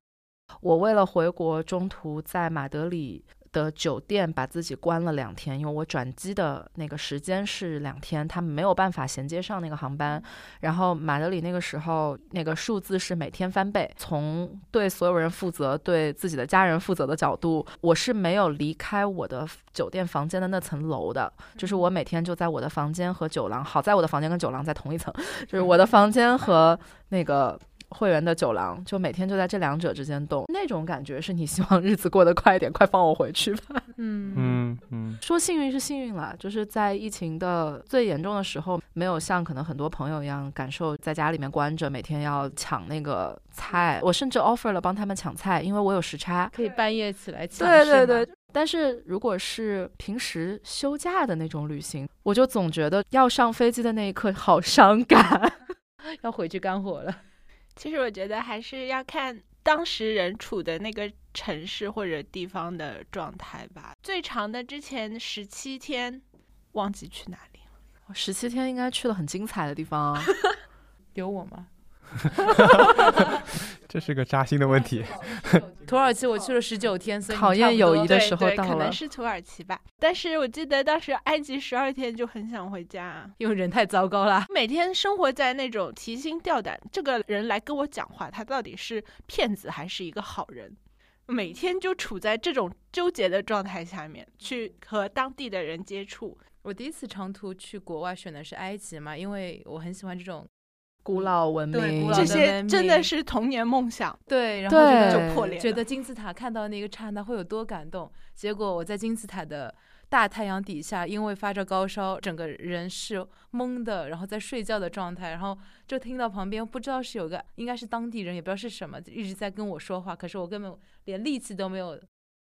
我为了回国，中途在马德里的酒店把自己关了两天，因为我转机的那个时间是两天，他没有办法衔接上那个航班。然后马德里那个时候那个数字是每天翻倍，从对所有人负责、对自己的家人负责的角度，我是没有离开我的酒店房间的那层楼的，就是我每天就在我的房间和酒廊，好在我的房间跟酒廊在同一层，就是我的房间和那个。会员的酒廊，就每天就在这两者之间动，那种感觉是你希望日子过得快一点，快放我回去吧。嗯嗯嗯说幸运是幸运了，就是在疫情的最严重的时候，没有像可能很多朋友一样感受在家里面关着，每天要抢那个菜。我甚至 offer 了帮他们抢菜，因为我有时差。可以半夜起来抢。对对对，但是如果是平时休假的那种旅行，我就总觉得要上飞机的那一刻好伤感。要回去干活了。其实我觉得还是要看当时人处的那个城市或者地方的状态吧。最长的之前十七天，忘记去哪里了。十七天应该去了很精彩的地方啊。<laughs> 有我吗？<laughs> 这是个扎心的问题。<laughs> 土耳其我去了十九天，所以你考验友谊的时候到了可能是土耳其吧。但是我记得当时埃及十二天就很想回家，因为人太糟糕了。每天生活在那种提心吊胆，这个人来跟我讲话，他到底是骗子还是一个好人？每天就处在这种纠结的状态下面，去和当地的人接触。我第一次长途去国外选的是埃及嘛，因为我很喜欢这种古老文明，对古老这些真的是童年梦想。对，然后觉得对就破裂觉得金字塔看到那个刹那会有多感动。结果我在金字塔的大太阳底下，因为发着高烧，整个人是懵的，然后在睡觉的状态，然后就听到旁边不知道是有个应该是当地人，也不知道是什么，一直在跟我说话，可是我根本连力气都没有，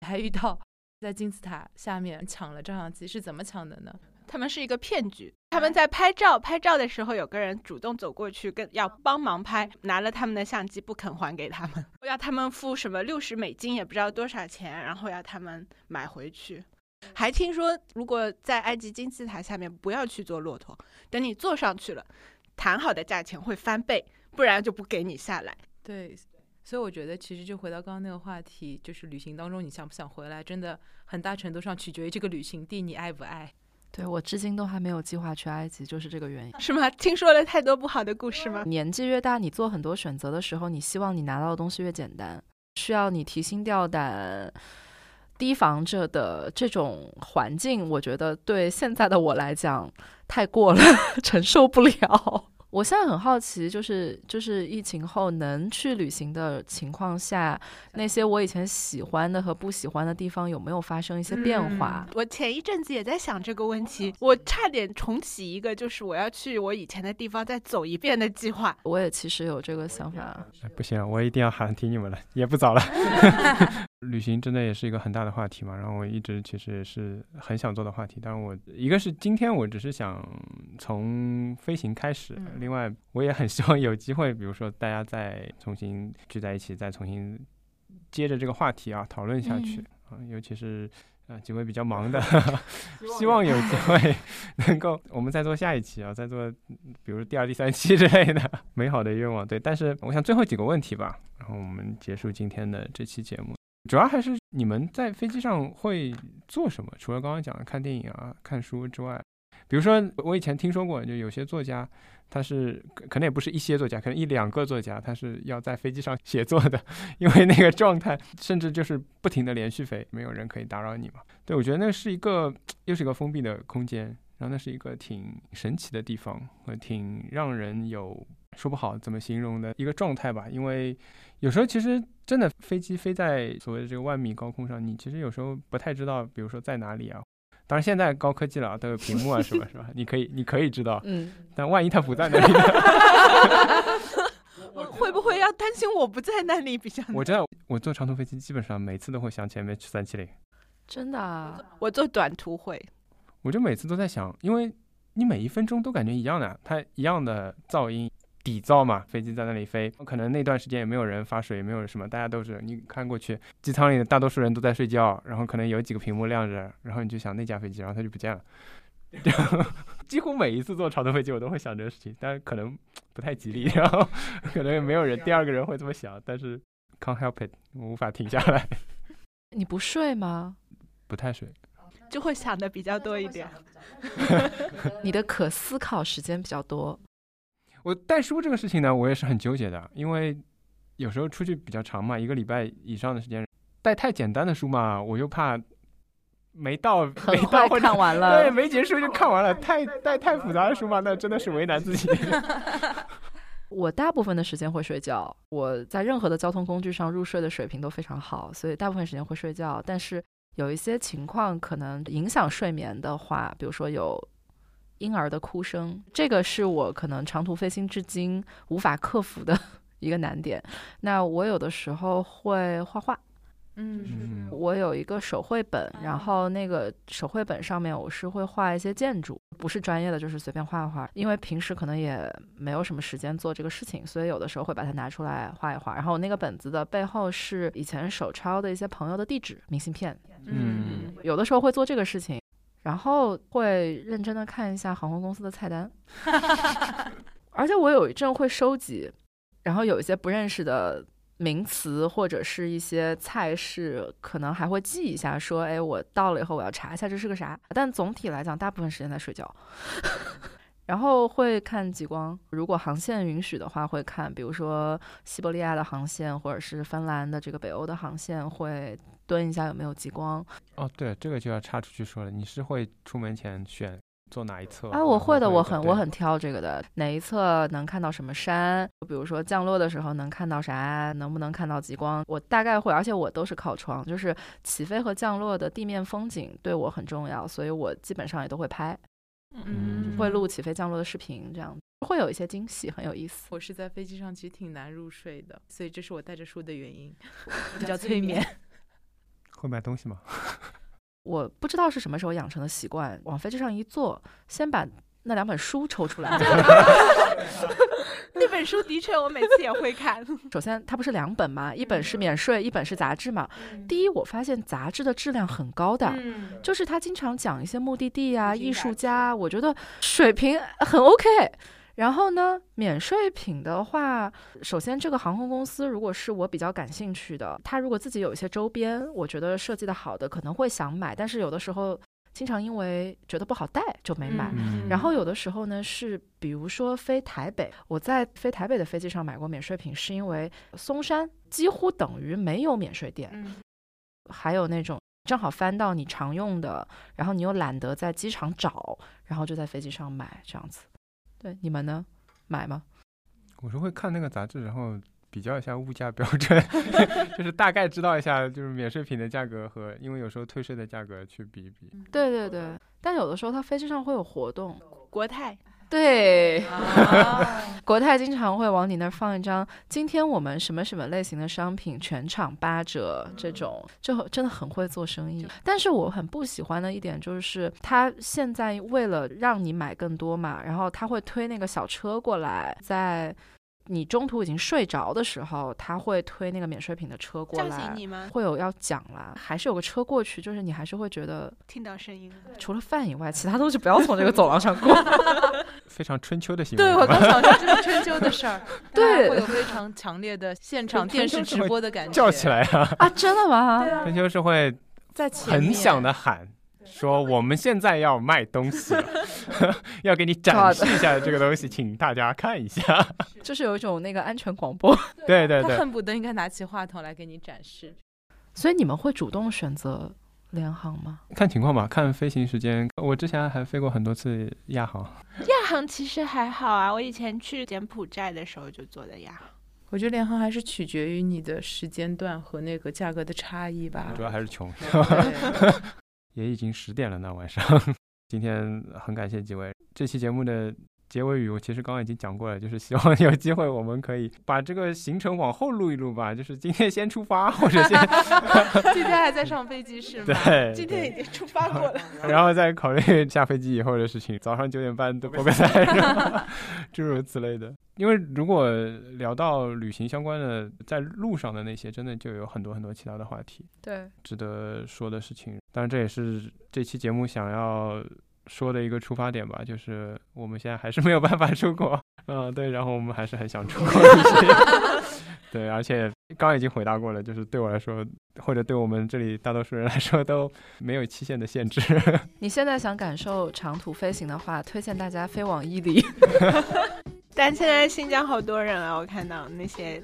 还遇到在金字塔下面抢了照相机，是怎么抢的呢？他们是一个骗局。他们在拍照，拍照的时候有个人主动走过去跟要帮忙拍，拿了他们的相机不肯还给他们，<laughs> 要他们付什么六十美金也不知道多少钱，然后要他们买回去。还听说，如果在埃及金字塔下面不要去坐骆驼，等你坐上去了，谈好的价钱会翻倍，不然就不给你下来。对，所以我觉得其实就回到刚刚那个话题，就是旅行当中你想不想回来，真的很大程度上取决于这个旅行地你爱不爱。对我至今都还没有计划去埃及，就是这个原因。<laughs> 是吗？听说了太多不好的故事吗？年纪越大，你做很多选择的时候，你希望你拿到的东西越简单，需要你提心吊胆、提防着的这种环境，我觉得对现在的我来讲太过了，<laughs> 承受不了。我现在很好奇，就是就是疫情后能去旅行的情况下，那些我以前喜欢的和不喜欢的地方有没有发生一些变化？我前一阵子也在想这个问题，我差点重启一个就是我要去我以前的地方再走一遍的计划。我也其实有这个想法。哎不行，我一定要喊停你们了，也不早了。<laughs> 旅行真的也是一个很大的话题嘛，然后我一直其实也是很想做的话题。当然我一个是今天我只是想从飞行开始，嗯另外我也很 <laughs> 希望有机会，比如说大家再重新聚在一起，再重新接着这个话题啊讨论下去啊、尤其是。啊，几位比较忙的，<laughs> 希望有机会能够我们再做下一期啊，再做比如第二、第三期之类的 <laughs> 美好的愿望。对，但是我想最后几个问题吧，然后我们结束今天的这期节目。主要还是你们在飞机上会做什么？除了刚刚讲的看电影啊、看书之外，比如说，我以前听说过，就有些作家，他是可能也不是一些作家，可能一两个作家，他是要在飞机上写作的，<laughs> 因为那个状态，甚至就是不停的连续飞，没有人可以打扰你嘛。对，我觉得那是一个又是一个封闭的空间，然后那是一个挺神奇的地方，和挺让人有说不好怎么形容的一个状态吧。因为有时候其实真的飞机飞在所谓的这个万米高空上，你其实有时候不太知道，比如说在哪里啊。当然现在高科技了，都有屏幕啊，是吧？是吧？你可以，你可以知道。嗯，但万一它不在那里呢？<laughs> 会不会要担心我不在那里比较？我知道，我坐长途飞机基本上每次都会想起 MH 三七零。真的啊，我坐短途会，我就每次都在想，因为你每一分钟都感觉一样的，它一样的噪音。底噪嘛，飞机在那里飞，可能那段时间也没有人发水，也没有什么，大家都是你看过去，机舱里的大多数人都在睡觉，然后可能有几个屏幕亮着，然后你就想那架飞机，然后它就不见了。<laughs> 几乎每一次坐长途飞机，我都会想这个事情，但是可能不太吉利，然后可能也没有人第二个人会这么想，但是 can't help it，我无法停下来。<laughs> 你不睡吗？不太睡，就会想的比较多一点。<laughs> 你的可思考时间比较多。<laughs> 我带书这个事情呢，我也是很纠结的，因为有时候出去比较长嘛，一个礼拜以上的时间，带太简单的书嘛，我又怕没到 <laughs> 没到或看完了，对，没结束就看完了，太带太复杂的书嘛，那真的是为难自己。我大部分的时间会睡觉，我在任何的交通工具上入睡的水平都非常好，所以大部分时间会睡觉。但是有一些情况可能影响睡眠的话，比如说有。婴儿的哭声，这个是我可能长途飞行至今无法克服的 <laughs> 一个难点。那我有的时候会画画，嗯，我有一个手绘本，然后那个手绘本上面我是会画一些建筑，不是专业的，就是随便画画。因为平时可能也没有什么时间做这个事情，所以有的时候会把它拿出来画一画。然后我那个本子的背后是以前手抄的一些朋友的地址、明信片，嗯，有的时候会做这个事情。然后会认真的看一下航空公司的菜单，<laughs> 而且我有一阵会收集，然后有一些不认识的名词或者是一些菜式，可能还会记一下，说，哎，我到了以后我要查一下这是个啥。但总体来讲，大部分时间在睡觉。<laughs> 然后会看极光，如果航线允许的话，会看，比如说西伯利亚的航线，或者是芬兰的这个北欧的航线，会蹲一下有没有极光。哦，对，这个就要插出去说了，你是会出门前选坐哪一侧？啊，我会的，我很我很挑这个的，哪一侧能看到什么山？比如说降落的时候能看到啥？能不能看到极光？我大概会，而且我都是靠窗，就是起飞和降落的地面风景对我很重要，所以我基本上也都会拍。嗯，会录起飞降落的视频，这样会有一些惊喜，很有意思。我是在飞机上其实挺难入睡的，所以这是我带着书的原因，<laughs> 比较催眠。<laughs> 会买东西吗？我不知道是什么时候养成的习惯，往飞机上一坐，先把那两本书抽出来。<laughs> 那本书的确，我每次也会看。<laughs> 首先，它不是两本嘛？一本是免税，一本是杂志嘛。第一，我发现杂志的质量很高的，就是它经常讲一些目的地啊、艺术家，我觉得水平很 OK。然后呢，免税品的话，首先这个航空公司如果是我比较感兴趣的，他如果自己有一些周边，我觉得设计的好的，可能会想买。但是有的时候。经常因为觉得不好带就没买，然后有的时候呢是，比如说飞台北，我在飞台北的飞机上买过免税品，是因为松山几乎等于没有免税店，还有那种正好翻到你常用的，然后你又懒得在机场找，然后就在飞机上买这样子。对，你们呢？买吗？我是会看那个杂志，然后。比较一下物价标准，<laughs> 就是大概知道一下，就是免税品的价格和因为有时候退税的价格去比一比。对对对，但有的时候它飞机上会有活动，国泰对，<laughs> 国泰经常会往你那儿放一张，今天我们什么什么类型的商品全场八折，这种就真的很会做生意。但是我很不喜欢的一点就是，他现在为了让你买更多嘛，然后他会推那个小车过来，在。你中途已经睡着的时候，他会推那个免税品的车过来，叫醒你吗？会有要讲啦，还是有个车过去，就是你还是会觉得听到声音。除了饭以外，其他东西不要从这个走廊上过。<laughs> 非常春秋的行为。对我刚想说这是春秋的事儿，<laughs> 对，会有非常强烈的现场电视直播的感觉。叫起来啊！啊，真的吗？春秋是会在很响的喊。说我们现在要卖东西了，<laughs> <laughs> 要给你展示一下这个东西，请大家看一下。<laughs> 就是有一种那个安全广播。对对对，他恨不得应该拿起话筒来给你展示。所以你们会主动选择联航吗？看情况吧，看飞行时间。我之前还飞过很多次亚航。亚航其实还好啊，我以前去柬埔寨的时候就坐的亚航。我觉得联航还是取决于你的时间段和那个价格的差异吧。主要还是穷。也已经十点了呢，晚上。<laughs> 今天很感谢几位。这期节目的结尾语，我其实刚刚已经讲过了，就是希望有机会我们可以把这个行程往后录一录吧，就是今天先出发，或者先 <laughs> 今天还在上飞机是吗？对，今天已经出发过了。<laughs> 然后再考虑下飞机以后的事情，早上九点半的播个赛，是 <laughs> 吧诸如此类的。因为如果聊到旅行相关的，在路上的那些，真的就有很多很多其他的话题。对，值得说的事情。当然，这也是这期节目想要说的一个出发点吧，就是我们现在还是没有办法出国，嗯，对，然后我们还是很想出国旅行，<laughs> <laughs> 对，而且刚刚已经回答过了，就是对我来说，或者对我们这里大多数人来说都没有期限的限制。<laughs> 你现在想感受长途飞行的话，推荐大家飞往伊犁。但现在新疆好多人啊，我看到那些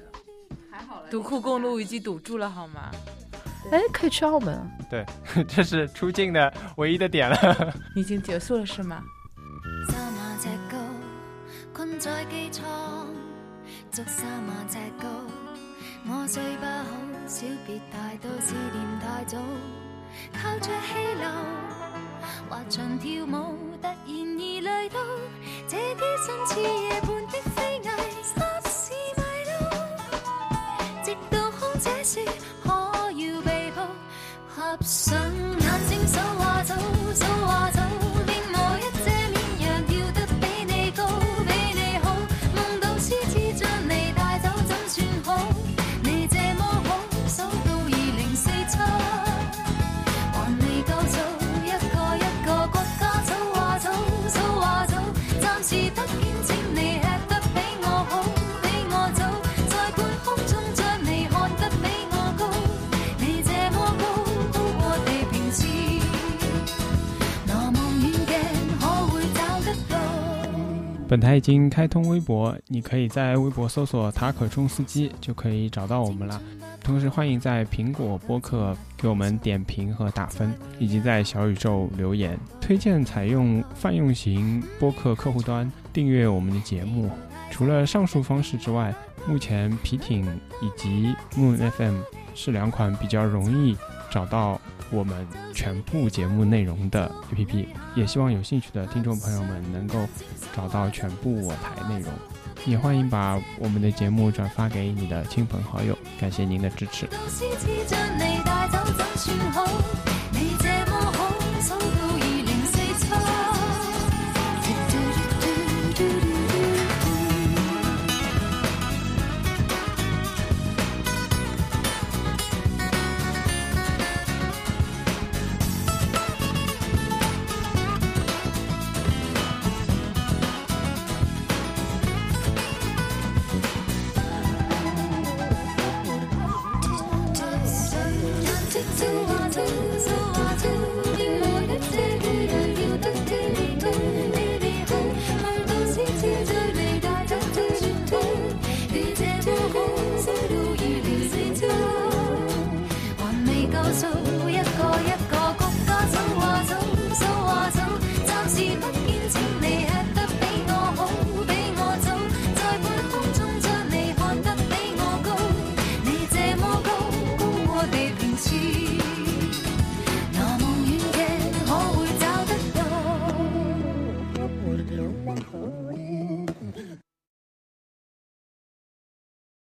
还好了独库公路已经堵住了，好吗？哎，可以去澳门。对，<laughs> 这是出境的唯一的点了。<laughs> 已经结束了是吗？困在機艙，足三萬尺高。我睡不好，小別太多，思念太早。靠着氣流，滑翔跳舞，突然而累到，這啲身似夜半的飛蟻，霎時迷路。直到空姐說可要被抱，合本台已经开通微博，你可以在微博搜索“塔可冲司机”就可以找到我们啦。同时，欢迎在苹果播客给我们点评和打分，以及在小宇宙留言。推荐采用泛用型播客客户端订阅我们的节目。除了上述方式之外，目前皮艇以及 Moon FM 是两款比较容易找到我们全部节目内容的 APP，也希望有兴趣的听众朋友们能够找到全部我台内容。也欢迎把我们的节目转发给你的亲朋好友，感谢您的支持。